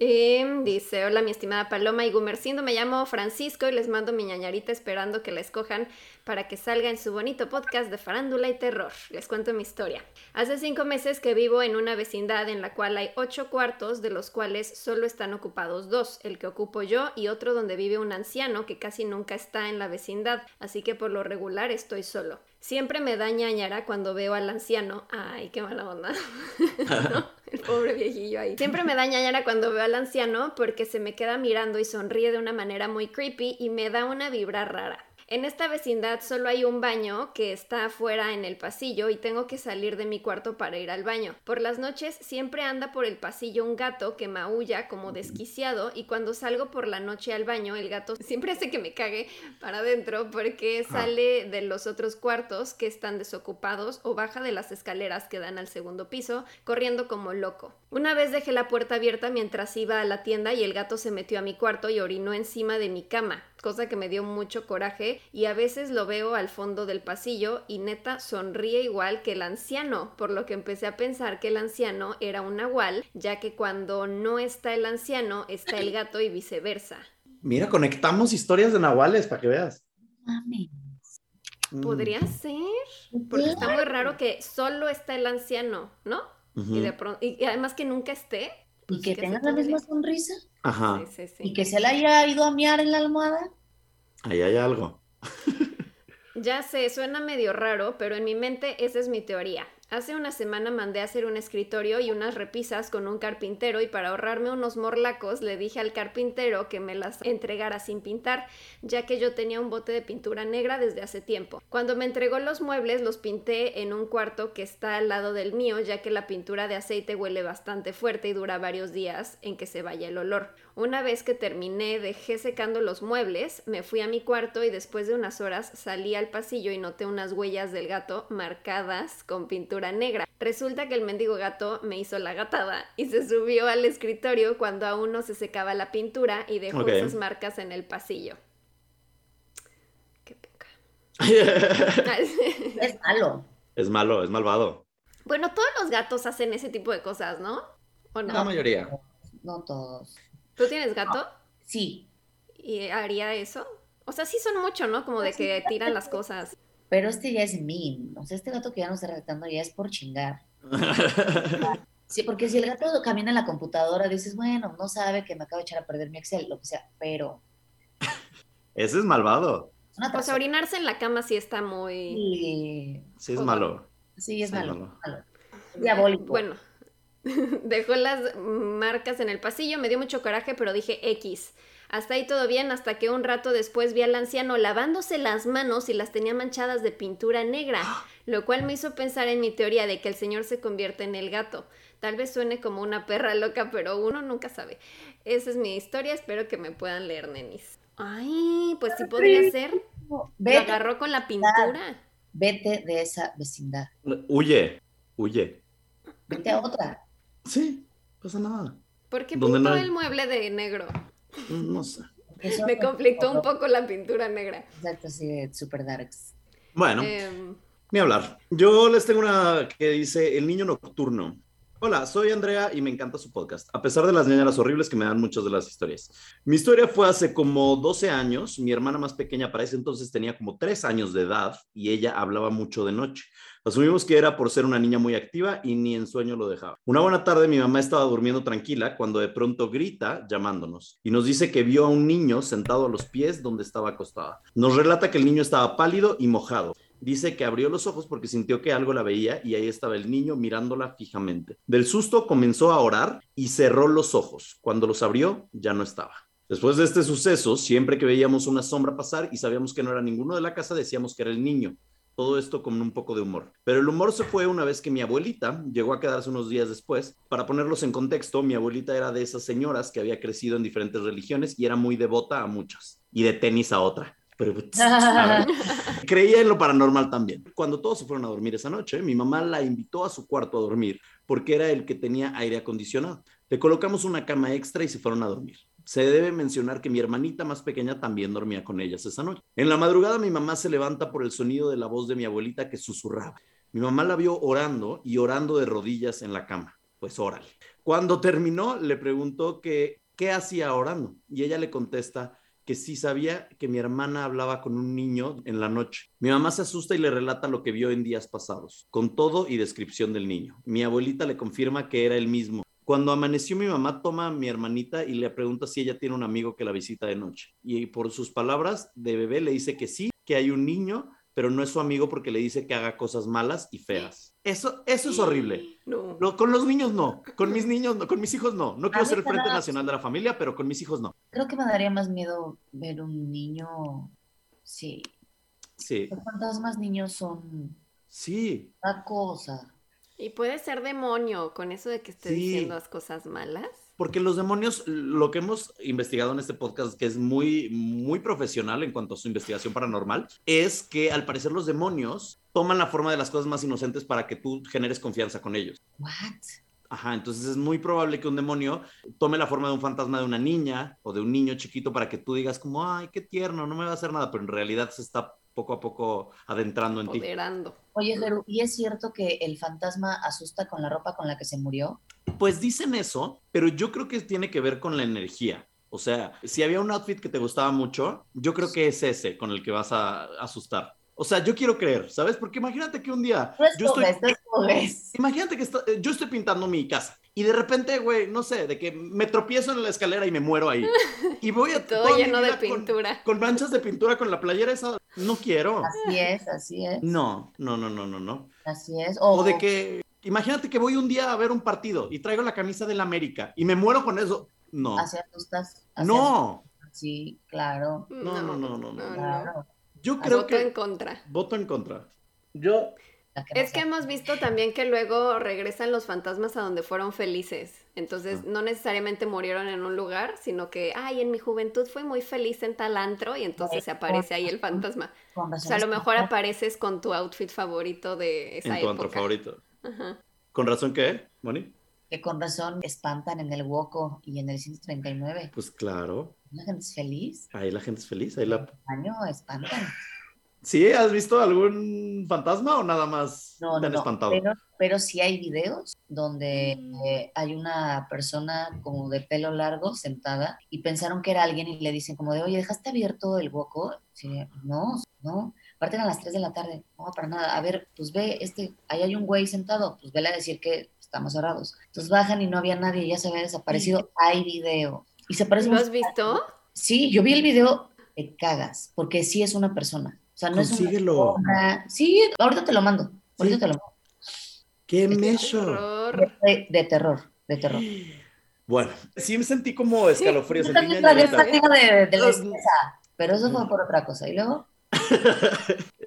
Y dice, hola mi estimada Paloma y Gumercindo, me llamo Francisco y les mando mi ñañarita esperando que la escojan para que salga en su bonito podcast de farándula y terror. Les cuento mi historia. Hace cinco meses que vivo en una vecindad en la cual hay ocho cuartos, de los cuales solo están ocupados dos, el que ocupo yo y otro donde vive un anciano que casi nunca está en la vecindad, así que por lo regular estoy solo. Siempre me da ñañara cuando veo al anciano. Ay, qué mala onda. El pobre viejillo ahí. Siempre me da ñañara cuando veo al anciano porque se me queda mirando y sonríe de una manera muy creepy y me da una vibra rara. En esta vecindad solo hay un baño que está afuera en el pasillo y tengo que salir de mi cuarto para ir al baño. Por las noches siempre anda por el pasillo un gato que maulla como desquiciado y cuando salgo por la noche al baño el gato siempre hace que me cague para adentro porque sale de los otros cuartos que están desocupados o baja de las escaleras que dan al segundo piso corriendo como loco. Una vez dejé la puerta abierta mientras iba a la tienda y el gato se metió a mi cuarto y orinó encima de mi cama cosa que me dio mucho coraje y a veces lo veo al fondo del pasillo y neta sonríe igual que el anciano, por lo que empecé a pensar que el anciano era un nahual, ya que cuando no está el anciano está el gato y viceversa. mira, conectamos historias de nahuales para que veas. Mami. Mm. Podría ser. Porque está muy raro que solo está el anciano, ¿no? Y de pronto, y además que nunca esté. Y pues, que se tenga la misma sonrisa. Ajá, Sí, sí, sí. Y que se la haya ido a miar en la almohada. ahí hay algo. Ya sé, suena medio raro, pero en mi mente esa es mi teoría. Hace una semana mandé a hacer un escritorio y unas repisas con un carpintero y para ahorrarme unos morlacos le dije al carpintero que me las entregara sin pintar, ya que yo tenía un bote de pintura negra desde hace tiempo. Cuando me entregó los muebles los pinté en un cuarto que está al lado del mío, ya que la pintura de aceite huele bastante fuerte y dura varios días en que se vaya el olor. Una vez que terminé, dejé secando los muebles, me fui a mi cuarto y después de unas horas salí al pasillo y noté unas huellas del gato marcadas con pintura negra. Resulta que el mendigo gato me hizo la gatada y se subió al escritorio cuando aún no se secaba la pintura y dejó Ok. esas marcas en el pasillo. Qué poca. Es malo. es malo, es malvado. bueno, todos los gatos hacen ese tipo de cosas, ¿no? ¿O no? La mayoría. No todos. ¿Tú tienes gato? Sí, ¿Y haría eso? O sea, sí son mucho, ¿no? Como de que tiran las cosas. Pero este ya es mean. O sea, este gato que ya no está retando ya es por chingar. Sí, porque si el gato camina en la computadora, dices, bueno, no sabe que me acabo de echar a perder mi Excel, lo que sea, pero Ese es malvado. es una O sea, persona. orinarse en la cama sí está muy... Sí, Sí, es malo. sí, es Sí, malo. malo. malo. Es diabólico. Bueno, dejó las marcas en el pasillo, me dio mucho coraje, pero dije X. Hasta ahí todo bien, hasta que un rato después vi al anciano lavándose las manos y las tenía manchadas de pintura negra, lo cual me hizo pensar en mi teoría de que el señor se convierte en el gato. Tal vez suene como una perra loca, pero uno nunca sabe. Esa es mi historia, espero que me puedan leer, nenis. Ay, pues sí podría ser. Lo Vete, agarró con la pintura. vete de esa vecindad. Huye, huye. Vete a otra. Sí, pasa nada. ¿Por qué ¿Dónde pintó no el mueble de negro? No sé. Eso- Me conflictó un poco la pintura negra. Exacto, así de super darks. Bueno, Em, ni hablar. Yo les tengo una que dice El niño nocturno. Hola, soy Andrea y me encanta su podcast, a pesar de las ñañaras horribles que me dan muchas de las historias. Mi historia fue hace como 12 años. Mi hermana más pequeña para ese entonces tenía como 3 años de edad y ella hablaba mucho de noche. Asumimos que era por ser una niña muy activa y ni en sueño lo dejaba. Una buena tarde mi mamá estaba durmiendo tranquila cuando de pronto grita llamándonos y nos dice que vio a un niño sentado a los pies donde estaba acostada. Nos relata que el niño estaba pálido y mojado. Dice que abrió los ojos porque sintió que algo la veía y ahí estaba el niño mirándola fijamente. Del susto comenzó a orar y cerró los ojos. Cuando los abrió ya no estaba. Después de este suceso, siempre que veíamos una sombra pasar y sabíamos que no era ninguno de la casa, decíamos que era el niño. Todo esto con un poco de humor. Pero el humor se fue una vez que mi abuelita llegó a quedarse unos días después. Para ponerlos en contexto, mi abuelita era de esas señoras que había crecido en diferentes religiones y era muy devota a muchas y de tenis a otra. Pero, ver, creía en lo paranormal también. Cuando todos se fueron a dormir esa noche, mi mamá la invitó a su cuarto a dormir porque era el que tenía aire acondicionado. Le colocamos una cama extra y se fueron a dormir. Se debe mencionar que mi hermanita más pequeña también dormía con ellas esa noche. En la madrugada mi mamá se levanta por el sonido de la voz de mi abuelita que susurraba. Mi mamá la vio orando y orando de rodillas en la cama. Pues órale. Cuando terminó, le preguntó que qué hacía orando y ella le contesta que sí sabía que mi hermana hablaba con un niño en la noche. Mi mamá se asusta y le relata lo que vio en días pasados, con todo y descripción del niño. Mi abuelita le confirma que era el mismo. Cuando amaneció mi mamá toma a mi hermanita y le pregunta si ella tiene un amigo que la visita de noche. Y por sus palabras de bebé le dice que sí, que hay un niño, pero no es su amigo porque le dice que haga cosas malas y feas. Eso, eso es horrible. no. No, con los niños no, con mis niños no, con mis hijos no. No quiero ser el Frente da- Nacional de la Familia, pero con mis hijos no. Creo que me daría más miedo ver un niño. Sí. Sí, Los fantasmas niños son sí. una cosa. Y puede ser demonio con eso de que esté Sí. diciendo las cosas malas. Porque los demonios, lo que hemos investigado en este podcast, que es muy, muy profesional en cuanto a su investigación paranormal, es que al parecer los demonios toman la forma de las cosas más inocentes para que tú generes confianza con ellos. What? Ajá, entonces es muy probable que un demonio tome la forma de un fantasma de una niña o de un niño chiquito para que tú digas como, ay, qué tierno, no me va a hacer nada, pero en realidad se está poco a poco adentrando en ti. Poderando. Oye, Jeru, ¿y es cierto que el fantasma asusta con la ropa con la que se murió? Pues dicen eso, pero yo creo que tiene que ver con la energía. O sea, si había un outfit que te gustaba mucho, yo creo que es ese con el que vas a asustar. O sea, yo quiero creer, ¿sabes? Porque imagínate que un día No yo estoy, escoges, no escoges. imagínate que esto- yo estoy pintando mi casa y de repente, güey, no sé, de que me tropiezo en la escalera y me muero ahí. Y voy a Todo lleno de con- pintura. Con, manchas de pintura con la playera esa. No quiero. Así es, así es. No, no, no, no, no, no. Así es. O de que, imagínate que voy un día a ver un partido y traigo la camisa del América y me muero con eso. No. Así asustas. No. asustas. Sí, claro. No, no, no, no, no. Claro. Yo creo Voto que en contra. voto en contra. Yo Es que hemos visto también que luego regresan los fantasmas a donde fueron felices. Entonces, Ah. no necesariamente murieron en un lugar, sino que, ay, en mi juventud fui muy feliz en tal antro y entonces se aparece ahí el fantasma. con O sea, a lo mejor apareces con tu outfit favorito de esa en tu antro época. favorito. Ajá. ¿Con razón qué, Moni? Que con razón espantan en el Woco y en el 139. Pues claro. La gente es feliz. Ahí la gente es feliz. Ahí la... Año espantan. ¿Sí? ¿Has visto algún fantasma o nada más No, te no, han no. espantado? Pero, pero sí hay videos donde Mm. eh, hay una persona como de pelo largo sentada y pensaron que era alguien y le dicen como de, oye, ¿dejaste abierto el? Sí, no, no. Aparte eran las 3 de la tarde. No, para nada. A ver, pues ve, este, ahí hay un güey sentado. Pues vele a decir que estamos cerrados. Entonces bajan y no había nadie, ya se había desaparecido. Hay video. Y se parece ¿Lo has visto? Sí, yo vi el video, te cagas, porque sí es una persona. O sea, no Consíguelo. es una. Sí, ahorita te lo mando. Ahorita Sí. te lo mando. ¡Qué Este! Horror. De, de terror, de terror. Bueno, sí me sentí como escalofríos. También esta tema de, de la pero eso fue por otra cosa. Y luego,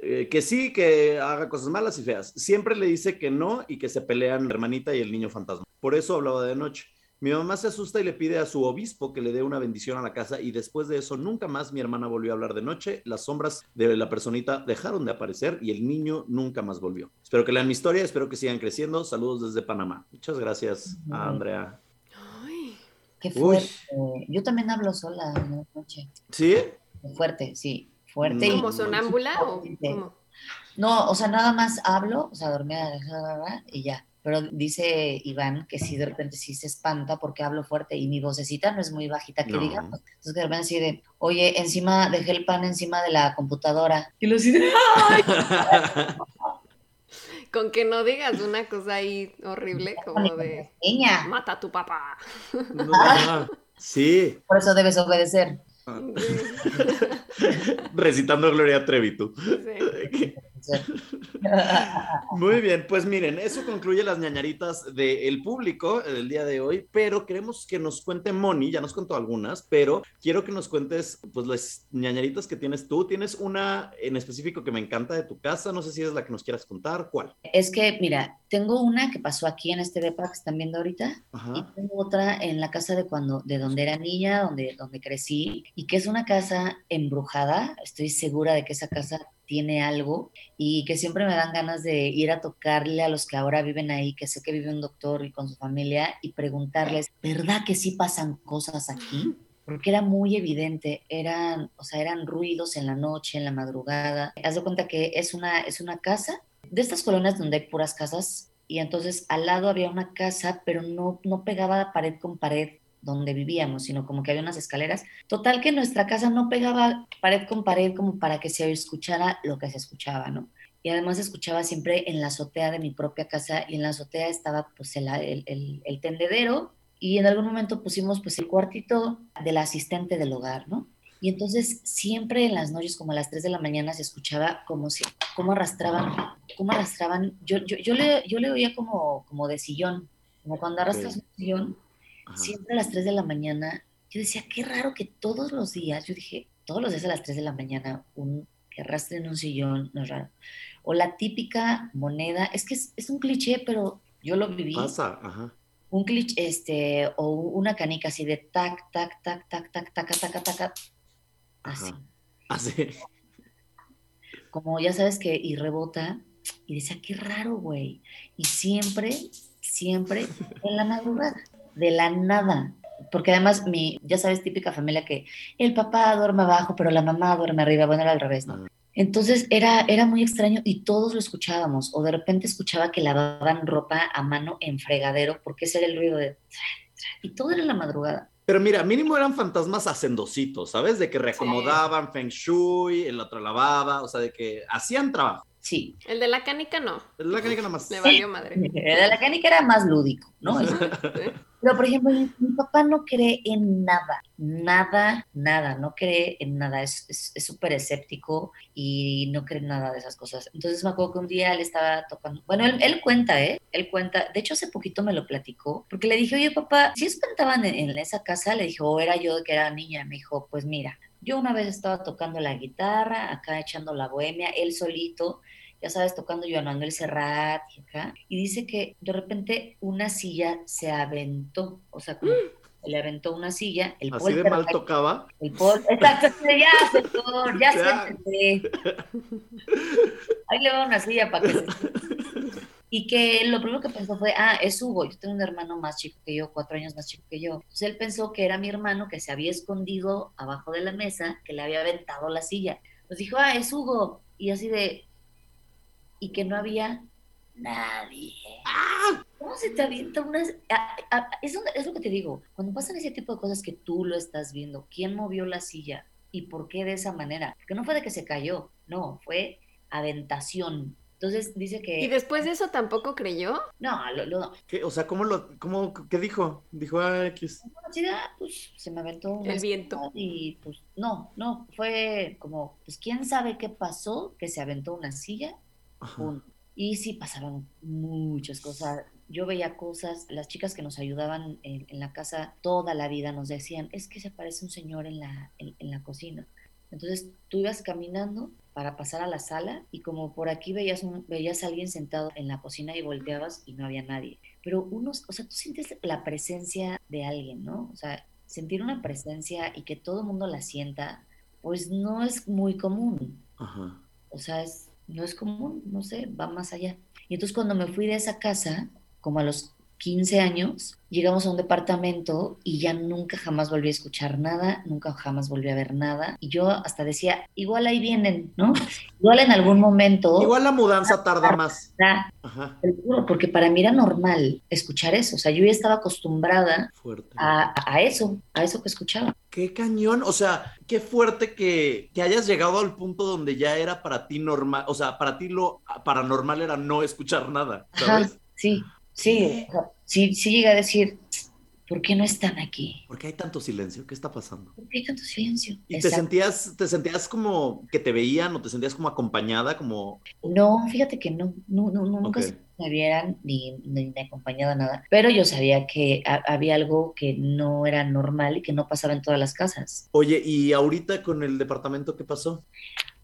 Eh, que sí, que haga cosas malas y feas. Siempre le dice que no y que se pelean la hermanita y el niño fantasma. Por eso hablaba de noche. Mi mamá se asusta y le pide a su obispo que le dé una bendición a la casa y después de eso nunca más mi hermana volvió a hablar de noche. Las sombras de la personita dejaron de aparecer y el niño nunca más volvió. Espero que lean mi historia, espero que sigan creciendo. Saludos desde Panamá. Muchas gracias a Andrea. Ay, qué Uy. fuerte. Yo también hablo sola en la noche. ¿Sí? Fuerte, sí. Fuerte. y- ¿Como sonámbula o cómo? No, o sea, nada más hablo, o sea, dormida y ya. Pero dice Iván que sí, de repente sí se espanta porque hablo fuerte y mi vocecita no es muy bajita que No. digamos. Entonces de repente así de, oye, encima, dejé el pan encima de la computadora. Y lo ¡ay! Con que no digas una cosa ahí horrible como de Niña, mata a tu papá. Sí, por eso debes obedecer. recitando Gloria Trevi tú. Sí. Muy bien, pues miren, eso concluye las ñañaritas del público el día de hoy, pero queremos que nos cuente Moni, ya nos contó algunas, pero quiero que nos cuentes pues las ñañaritas que tienes tú. Tienes una en específico que me encanta de tu casa, no sé si es la que nos quieras contar, ¿cuál? Es que, mira, tengo una que pasó aquí en este depa que están viendo ahorita y Ajá. tengo otra en la casa de cuando, de donde era niña, donde, donde crecí, y que es una casa embrujada. Estoy segura de que esa casa tiene algo y que siempre me dan ganas de ir a tocarle a los que ahora viven ahí, que sé que vive un doctor y con su familia, y preguntarles, ¿verdad que sí pasan cosas aquí? Porque era muy evidente, eran, o sea, eran ruidos en la noche, en la madrugada. Haz de cuenta que es una, es una casa de estas colonias donde hay puras casas y entonces al lado había una casa, pero no, no pegaba pared con pared donde vivíamos, sino como que había unas escaleras. Total que nuestra casa no pegaba pared con pared como para que se escuchara lo que se escuchaba, ¿no? Y además escuchaba siempre en la azotea de mi propia casa y en la azotea estaba pues el, el, el, el tendedero y en algún momento pusimos pues el cuartito del asistente del hogar, ¿no? Y entonces siempre en las noches, como a las 3 de la mañana, se escuchaba como si, cómo arrastraban, cómo arrastraban, yo, yo, yo, le, yo le oía como, como de sillón, como cuando arrastras un sillón, Ajá. siempre a las 3 de la mañana, yo decía, qué raro que todos los días, yo dije, todos los días a las 3 de la mañana, un, que arrastren un sillón, no es raro. O la típica moneda, es que es, es un cliché, pero yo lo viví Pasa, ajá. un cliché, este, o una canica así de tac, tac, tac, tac, tac, tac, tac, tac, tac, así, Ajá. Así. como ya sabes que, y rebota, y decía, qué raro, güey, y siempre, siempre en la madrugada, de la nada, porque además mi, ya sabes, típica familia que el papá duerme abajo, pero la mamá duerme arriba, bueno, era al revés, ¿no? Ah. Entonces era, era muy extraño y todos lo escuchábamos, o de repente escuchaba que lavaban ropa a mano en fregadero, porque ese era el ruido de... Y todo era en la madrugada. Pero mira, mínimo eran fantasmas hacendositos, ¿sabes? De que reacomodaban feng shui, el otro lavaba, o sea, de que hacían trabajo. Sí. El de la canica no. La canica nada más. Me valió madre. El de la canica era más lúdico, ¿no? Pero, por ejemplo, mi, papá no cree en nada, nada, nada, no cree en nada, es es- es súper escéptico y no cree en nada de esas cosas. Entonces me acuerdo que un día él estaba tocando, bueno, él, él cuenta, ¿eh? Él cuenta, de hecho hace poquito me lo platicó, porque le dije, oye papá, si espantaban en, en esa casa, le dije, o era yo que era niña, me dijo, pues mira, yo una vez estaba tocando la guitarra, acá echando la bohemia, él solito, ya sabes, tocando Joan Manuel Serrat y acá, y dice que de repente una silla se aventó, o sea, como se le aventó una silla, el Así de mal tocaba. el pol, exacto, ya, señor, ya siéntese. Ahí le va una silla para que se y que lo primero que pensó fue, ah, es Hugo, yo tengo un hermano más chico que yo, cuatro años más chico que yo. Entonces él pensó que era mi hermano que se había escondido abajo de la mesa, que le había aventado la silla. Pues dijo, ah, es Hugo. Y así de, y que no había nadie. ¿Cómo se te avienta una... a- a- Eso es lo que te digo, cuando pasan ese tipo de cosas que tú lo estás viendo, ¿quién movió la silla? ¿Y por qué de esa manera? Porque no fue de que se cayó, no, fue aventación. Entonces dice que... ¿Y después de eso tampoco creyó? No, lo, lo, ¿Qué? O sea, ¿cómo lo, cómo, qué dijo? Dijo, ah, X. ah, pues se me aventó El viento. Y pues no, no, fue como, pues quién sabe qué pasó, que se aventó una silla. Punto. Y sí pasaban muchas cosas. Yo veía cosas, las chicas que nos ayudaban en, en la casa toda la vida nos decían, es que se aparece un señor en la, en, en la cocina. Entonces tú ibas caminando para pasar a la sala y como por aquí veías, un- veías a alguien sentado en la cocina y volteabas y no había nadie. Pero unos, o sea, tú sientes la presencia de alguien, ¿no? O sea, sentir una presencia y que todo el mundo la sienta, pues no es muy común Ajá. o sea, es, no es común, no sé, va más allá. Y entonces cuando me fui de esa casa, como a los 15 años, llegamos a un departamento y ya nunca jamás volví a escuchar nada, nunca jamás volví a ver nada. Y yo hasta decía, igual ahí vienen, ¿no? Igual en algún momento, Igual la mudanza tarda más. ah, Ajá. te juro, porque para mí era normal escuchar eso. O sea, yo ya estaba acostumbrada a, a eso, a eso que escuchaba. Qué cañón, o sea, qué fuerte que, que hayas llegado al punto donde ya era para ti normal, o sea, para ti lo paranormal era no escuchar nada, sí, sí, sí, sí llegué a decir, ¿por qué no están aquí? ¿Por qué hay tanto silencio? ¿Qué está pasando? ¿Por qué hay tanto silencio? ¿Y te sentías, te sentías como que te veían o te sentías como acompañada, como... No, fíjate que no, no, no, nunca Ok. se me vieran ni, ni me acompañaba nada, pero yo sabía que ha- había algo que no era normal y que no pasaba en todas las casas. Oye, ¿y ahorita con el departamento qué pasó?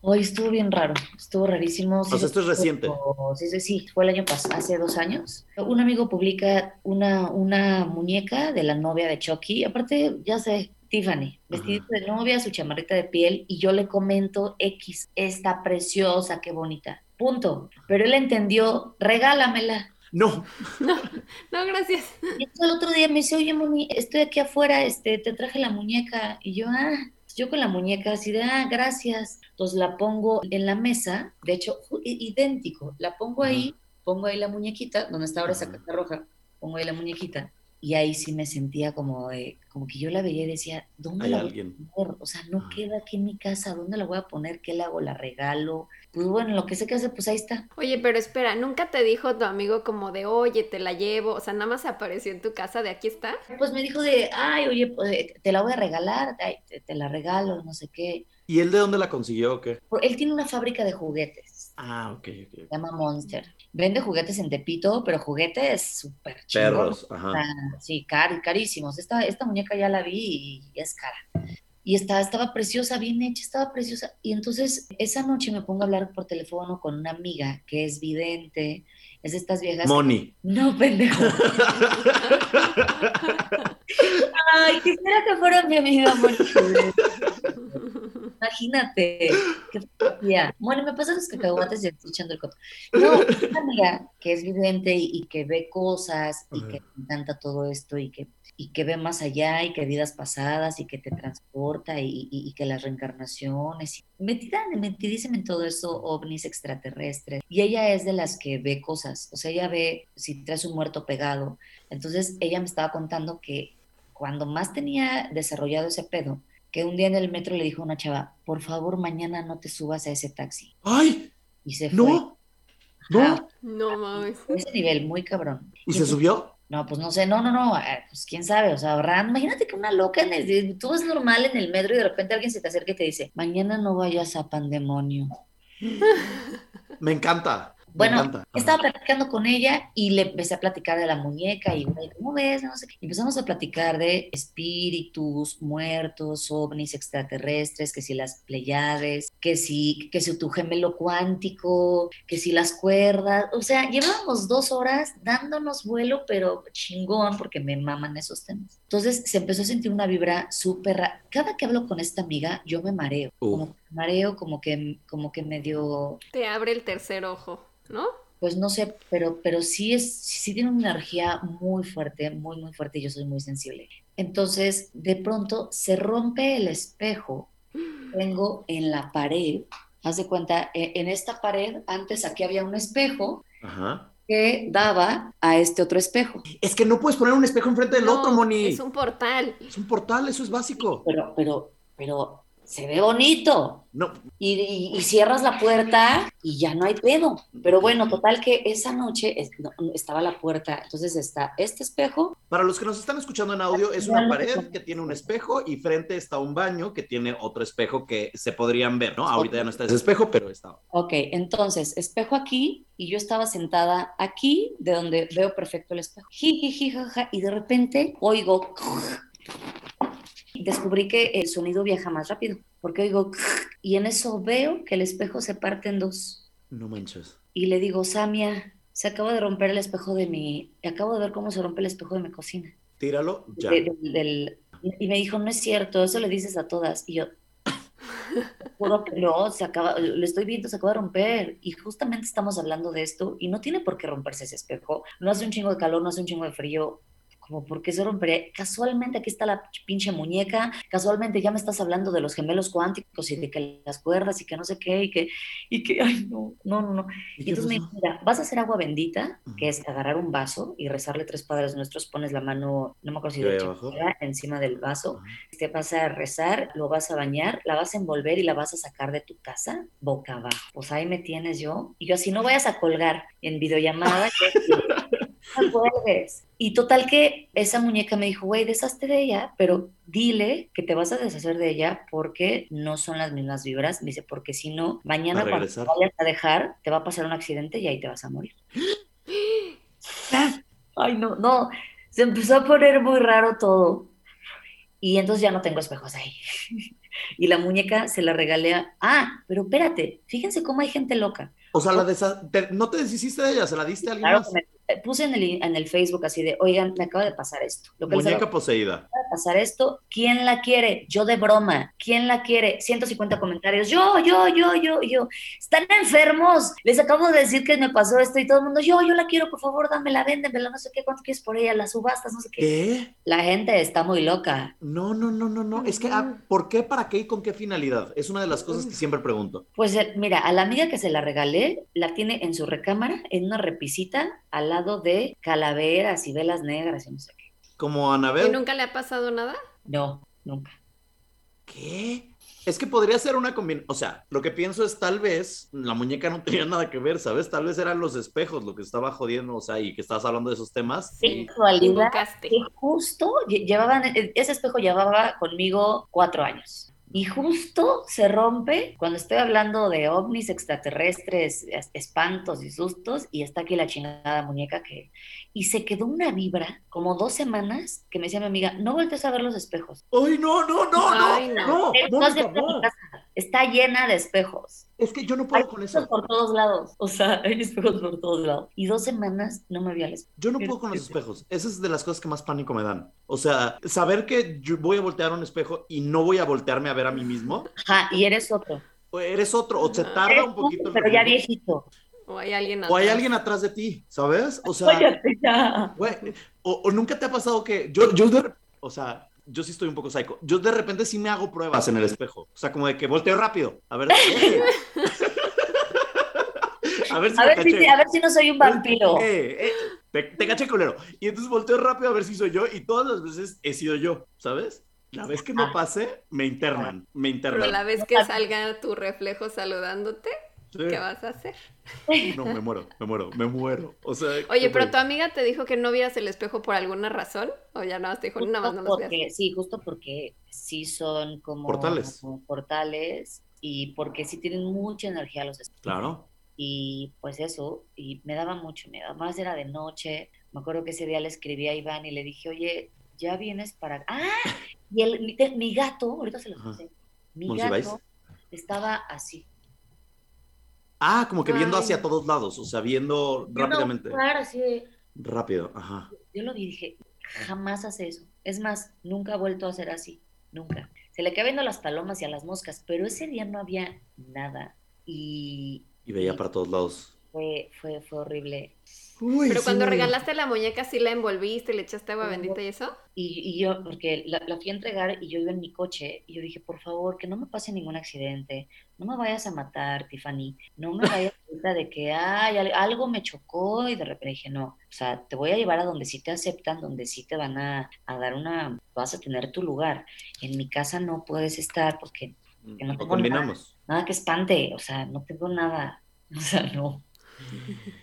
Hoy estuvo bien raro, estuvo rarísimo. sea, esto es reciente. Sí, sí, sí, fue el año pasado, hace dos años. Un amigo publica una, una muñeca de la novia de Chucky, aparte, ya sé, Tiffany, vestidito de novia, su chamarrita de piel, y yo le comento X, está preciosa, qué bonita, punto. Pero él entendió, regálamela. No, No, gracias. Y entonces el otro día me dice, oye, mami, estoy aquí afuera, este, te traje la muñeca. Y yo, ah, yo con la muñeca así de, ah, gracias. Entonces la pongo en la mesa, de hecho, idéntico. La pongo ahí, pongo ahí la muñequita, donde está ahora esa caja roja, pongo ahí la muñequita. Y ahí sí me sentía como de, como que yo la veía y decía, ¿dónde hay la voy alguien. a poner? O sea, no Ajá. queda aquí en mi casa, ¿dónde la voy a poner? ¿Qué le hago? ¿La regalo? Pues bueno, lo que sé que hace, pues ahí está. Oye, pero espera, ¿nunca te dijo tu amigo como de, oye, te la llevo? O sea, nada más apareció en tu casa de aquí está. Pues me dijo de, ay, oye, pues, te la voy a regalar, ay, te, te la regalo, no sé qué. ¿Y él de dónde la consiguió o qué? Él tiene una fábrica de juguetes, Ah, ok, ok. se llama Monster. Vende juguetes en Tepito, pero juguetes súper chingón. Perros, ajá. Ah, sí, car- carísimos. Esta, esta muñeca ya la vi y es cara. Y está, estaba preciosa, bien hecha, estaba preciosa. Y entonces esa noche me pongo a hablar por teléfono con una amiga que es vidente, es de estas viejas. Moni. No, pendejo. Ay, quisiera que fuera mi amiga Mónica. Imagínate. Qué. Bueno, me pasan los cacahuates y estoy echando el coto. No, una amiga que es vidente y, y que ve cosas y Ajá. que le encanta todo esto y que, y que ve más allá y que vidas pasadas y que te transporta y, y- que las reencarnaciones. Metida, metidísima en todo eso, ovnis extraterrestres. Y ella es de las que ve cosas. O sea, ella ve si traes un muerto pegado. Entonces, ella me estaba contando que cuando más tenía desarrollado ese pedo, que un día en el metro le dijo a una chava, por favor, mañana no te subas a ese taxi. ¡Ay! Y se fue. ¡No! ¡No! No mames. ese nivel, muy cabrón. ¿Y se subió? No, pues no sé, no, no, no, eh, pues quién sabe, o sea, habrá- imagínate que una loca, en el, tú vas normal en el metro y de repente alguien se te acerca y te dice, mañana no vayas a pandemonio. Me encanta. Bueno, estaba platicando con ella y le empecé a platicar de la muñeca y, ¿cómo ves? No sé qué. Y empezamos a platicar de espíritus, muertos, ovnis extraterrestres, que si las pleiades, que si, que si tu gemelo cuántico, que si las cuerdas. O sea, llevábamos dos horas dándonos vuelo, pero chingón, porque me maman esos temas. Entonces se empezó a sentir una vibra súper ra- Cada que hablo con esta amiga, yo me mareo. Uh. Como que me mareo, como que, como que medio Te abre el tercer ojo, ¿no? pues no sé, pero, pero sí es, sí tiene una energía muy fuerte, muy, muy fuerte y yo soy muy sensible. Entonces, de pronto se rompe el espejo. Tengo en la pared, haz de cuenta, e- en esta pared, antes aquí había un espejo Ajá. que daba a este otro espejo. Es que no puedes poner un espejo enfrente del No, otro, Moni. Es un portal. Es un portal, eso es básico. Pero, pero, pero se ve bonito. No, Y, y- y cierras la puerta y ya no hay pedo. Pero bueno, total que esa noche es- no, estaba la puerta. Entonces está este espejo para los que nos están escuchando en audio, es una pared que tiene un espejo y frente está un baño que tiene otro espejo que se podrían ver, ¿no? Ahorita ya no está ese espejo, pero estaba. Ok, entonces, espejo aquí y yo estaba sentada aquí, de donde veo perfecto el espejo. Y de repente oigo. Descubrí que el sonido viaja más rápido, porque oigo. Y en eso veo que el espejo se parte en dos. No manches. Y le digo, Samia, se acaba de romper el espejo de mi. Acabo de ver cómo se rompe el espejo de mi cocina. Tíralo ya. de- del- del- y me dijo, no es cierto, eso le dices a todas. Y yo, juro que no, se acaba, le estoy viendo, se acaba de romper. Y justamente estamos hablando de esto y no tiene por qué romperse ese espejo. No hace un chingo de calor, no hace un chingo de frío. Como, ¿por qué se rompería? Casualmente aquí está la pinche muñeca, casualmente ya me estás hablando de los gemelos cuánticos y de que las cuerdas y que no sé qué, y que, y que, ay, no, no, no, no. ¿Y entonces me dijo, mira, vas a hacer agua bendita, que es agarrar un vaso y rezarle tres padres nuestros, pones la mano, no me acuerdo si ¿Y ahí derecha o abajo? izquierda, encima del vaso, te vas a rezar, lo vas a bañar, la vas a envolver y la vas a sacar de tu casa boca abajo. Pues ahí me tienes yo. Y yo así no vayas a colgar en videollamada. que- no cuelgues. Y total que esa muñeca me dijo, güey, deshazte de ella, pero dile que te vas a deshacer de ella porque no son las mismas vibras. Me dice, porque si no, mañana cuando te vayas a dejar, te va a pasar un accidente y ahí te vas a morir. Ay, no, no. Se empezó a poner muy raro todo. Y entonces ya no tengo espejos ahí. Y la muñeca se la regalé a... Ah, pero espérate, fíjense cómo hay gente loca. O sea, la desa- no te deshiciste de ella, se la diste a alguien Claro, más. que me- puse en el, en el Facebook así de, oigan, me acaba de pasar esto. Lo que Muñeca poseída. de pasar esto, ¿quién la quiere? Yo de broma. ¿Quién la quiere? 150 comentarios. Yo, yo, yo, yo, yo. Están enfermos. Les acabo de decir que me pasó esto y todo el mundo, yo, yo la quiero, por favor, dámela, véndemela, no sé qué, cuánto quieres por ella, las subastas, no sé qué. ¿Qué? La gente está muy loca. No, no, no, no, no. Es que, ah, ¿por qué, para qué y con qué finalidad? Es una de las cosas que siempre pregunto. Pues eh, mira, a la amiga que se la regalé, la tiene en su recámara, en una repisita, al lado de calaveras y velas negras y no sé qué. Como ¿Y Anabel. nunca le ha pasado nada? No, nunca. ¿Qué? Es que podría ser una combinación. O sea, lo que pienso es tal vez la muñeca no tenía nada que ver, ¿sabes? Tal vez eran los espejos lo que estaba jodiendo, o sea, y que estabas hablando de esos temas. Qué y- que justo lle- llevaban, e- ese espejo llevaba conmigo cuatro años. Y justo se rompe cuando estoy hablando de ovnis extraterrestres, es- espantos y sustos, y está aquí la chingada muñeca que... Y se quedó una vibra, como dos semanas, que me decía mi amiga, no voltees a ver los espejos. ¡Ay, no, no, no, no! Ay, no. no, Eh, no, no has Está llena de espejos. Es que yo no Hay puedo con espejos eso. por todos lados. O sea, hay espejos por todos lados. Y dos semanas no me vi al espejo. Yo no puedo con los espejos. Esa es de las cosas que más pánico me dan. O sea, saber que yo voy a voltear a un espejo y no voy a voltearme a ver a mí mismo. Ajá, y eres otro. O eres otro, o se tarda Eres un poquito. el pero ya viejito. ¿O hay alguien O hay atrás? alguien atrás de ti, ¿sabes? O sea, güey, o, o nunca te ha pasado que yo, yo, o sea, yo sí estoy un poco psycho. Yo de repente sí me hago pruebas en el espejo. O sea, como de que volteo rápido. A ver. a ver si A ver, si, a ver si no soy un vampiro. Eh, eh, te, te caché culero. Y entonces volteo rápido a ver si soy yo y todas las veces he sido yo, ¿sabes? La vez que no pase, me internan, me Pero internan. la vez que salga tu reflejo saludándote, Sí. ¿qué vas a hacer? No, me muero, me muero, me muero. O sea, Oye, pero tu amiga te dijo que no vieras el espejo por alguna razón, o ya nada más te dijo, nada más no los veas. porque, sí, justo porque sí son como Portales. como portales y porque sí tienen mucha energía los espejos. Claro. Y pues eso, y me daba mucho miedo. Más era de noche. Me acuerdo que ese día le escribí a Iván y le dije, oye, ya vienes para. ¡Ah! Y el, mi, te- mi gato, ahorita se Ajá. puse. Mi Monsiváis. gato estaba así. Ah, como que viendo Ay. hacia todos lados, o sea, viendo rápidamente. Claro, así de. Rápido, ajá. Yo lo vi y dije, jamás hace eso. Es más, nunca ha vuelto a hacer así. Nunca. Se le queda viendo a las palomas y a las moscas, pero ese día no había nada. Y Y veía para todos lados. fue, fue, fue horrible. Uy, Pero sí cuando regalaste la muñeca, ¿sí la envolviste, le echaste agua bendita y eso? Y, y yo, porque la, la fui a entregar y yo iba en mi coche y yo dije, por favor, que no me pase ningún accidente, no me vayas a matar, Tiffany, no me vayas a de que, ay, al- algo me chocó y de repente dije, no, o sea, te voy a llevar a donde sí te aceptan, donde sí te van a, a dar una, vas a tener tu lugar. En mi casa no puedes estar porque que no Lo tengo combinamos. nada que espante, o sea, no tengo nada, o sea, no.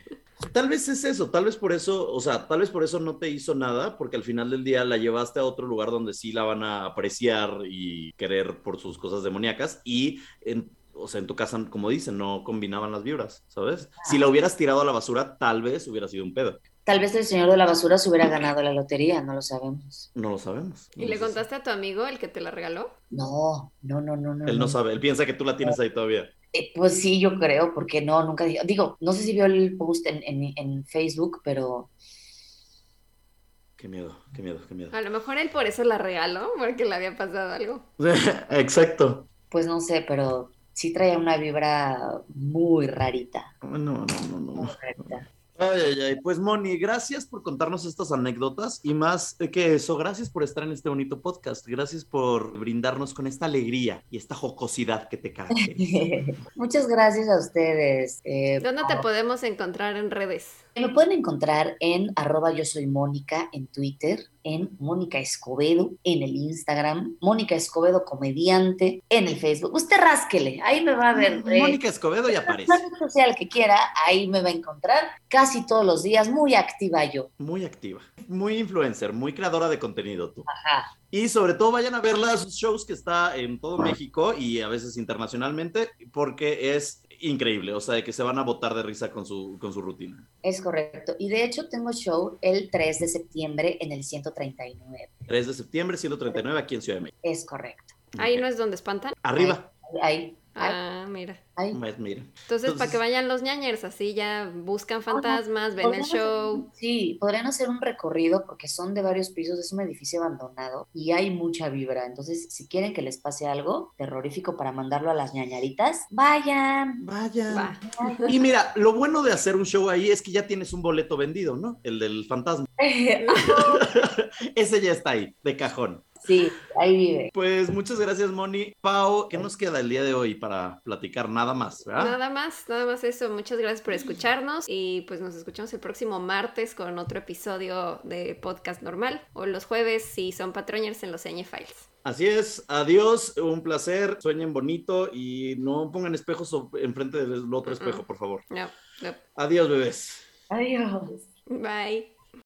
Tal vez es eso, tal vez por eso, o sea, tal vez por eso no te hizo nada, porque al final del día la llevaste a otro lugar donde sí la van a apreciar y querer por sus cosas demoníacas y, en, o sea, en tu casa, como dicen, no combinaban las vibras, ¿sabes? Si la hubieras tirado a la basura, tal vez hubiera sido un pedo. Tal vez el señor de la basura se hubiera ganado la lotería, no lo sabemos. No lo sabemos. ¿Y le contaste a tu amigo, el que te la regaló? No, no, no, no, no. Él no sabe, él piensa que tú la tienes ahí todavía. Eh, pues sí, yo creo, porque no, nunca digo, digo, no sé si vio el post en, en, en Facebook, pero Qué miedo, qué miedo, qué miedo. A lo mejor él por eso la regaló, porque le había pasado algo. Exacto. pues no sé, pero sí traía una vibra muy rarita, No, no, no, no. muy rarita. Ay, ay, ay. Pues Moni, gracias por contarnos estas anécdotas y más que eso, gracias por estar en este bonito podcast, gracias por brindarnos con esta alegría y esta jocosidad que te caracteriza. Muchas gracias a ustedes. Eh, ¿Dónde te podemos encontrar en redes? Me pueden encontrar en arroba yo soy Mónica en Twitter, en Mónica Escobedo en el Instagram, Mónica Escobedo comediante en el Facebook. Usted rásquele, ahí me va a ver. eh, Mónica Escobedo ya aparece. La red social que quiera, ahí me va a encontrar casi todos los días, muy activa yo. Muy activa, muy influencer, muy creadora de contenido tú. Ajá. Y sobre todo vayan a verla a sus shows que está en todo México y a veces internacionalmente porque es increíble, o sea, de que se van a botar de risa con su, con su rutina. Es correcto. Y de hecho tengo show el 3 de septiembre en el 139. 3 de septiembre, 139 aquí en Ciudad de México. Es correcto. Ahí no es donde espantan. Arriba. Ahí, ahí, Ah, mira. ahí. Pues mira. Entonces, para que vayan los ñañers, así ya buscan fantasmas, ven el show. Sí, podrían hacer un recorrido porque son de varios pisos, es un edificio abandonado y hay mucha vibra. Entonces, si quieren que les pase algo terrorífico para mandarlo a las ñañaritas, vayan. Vaya. Va. Y mira, lo bueno de hacer un show ahí es que ya tienes un boleto vendido, ¿no? El del fantasma. Ese ya está ahí, de cajón. Sí, ahí vive. Pues muchas gracias, Moni. Pau, ¿qué nos queda el día de hoy para platicar? Nada más, ¿verdad? Nada más, nada más eso. Muchas gracias por escucharnos y pues nos escuchamos el próximo martes con otro episodio de podcast normal o los jueves si son patroñers en los Ñ Files. Así es, adiós, un placer, sueñen bonito y no pongan espejos enfrente del otro espejo, por favor. No, no. Adiós, bebés. Adiós. Bye.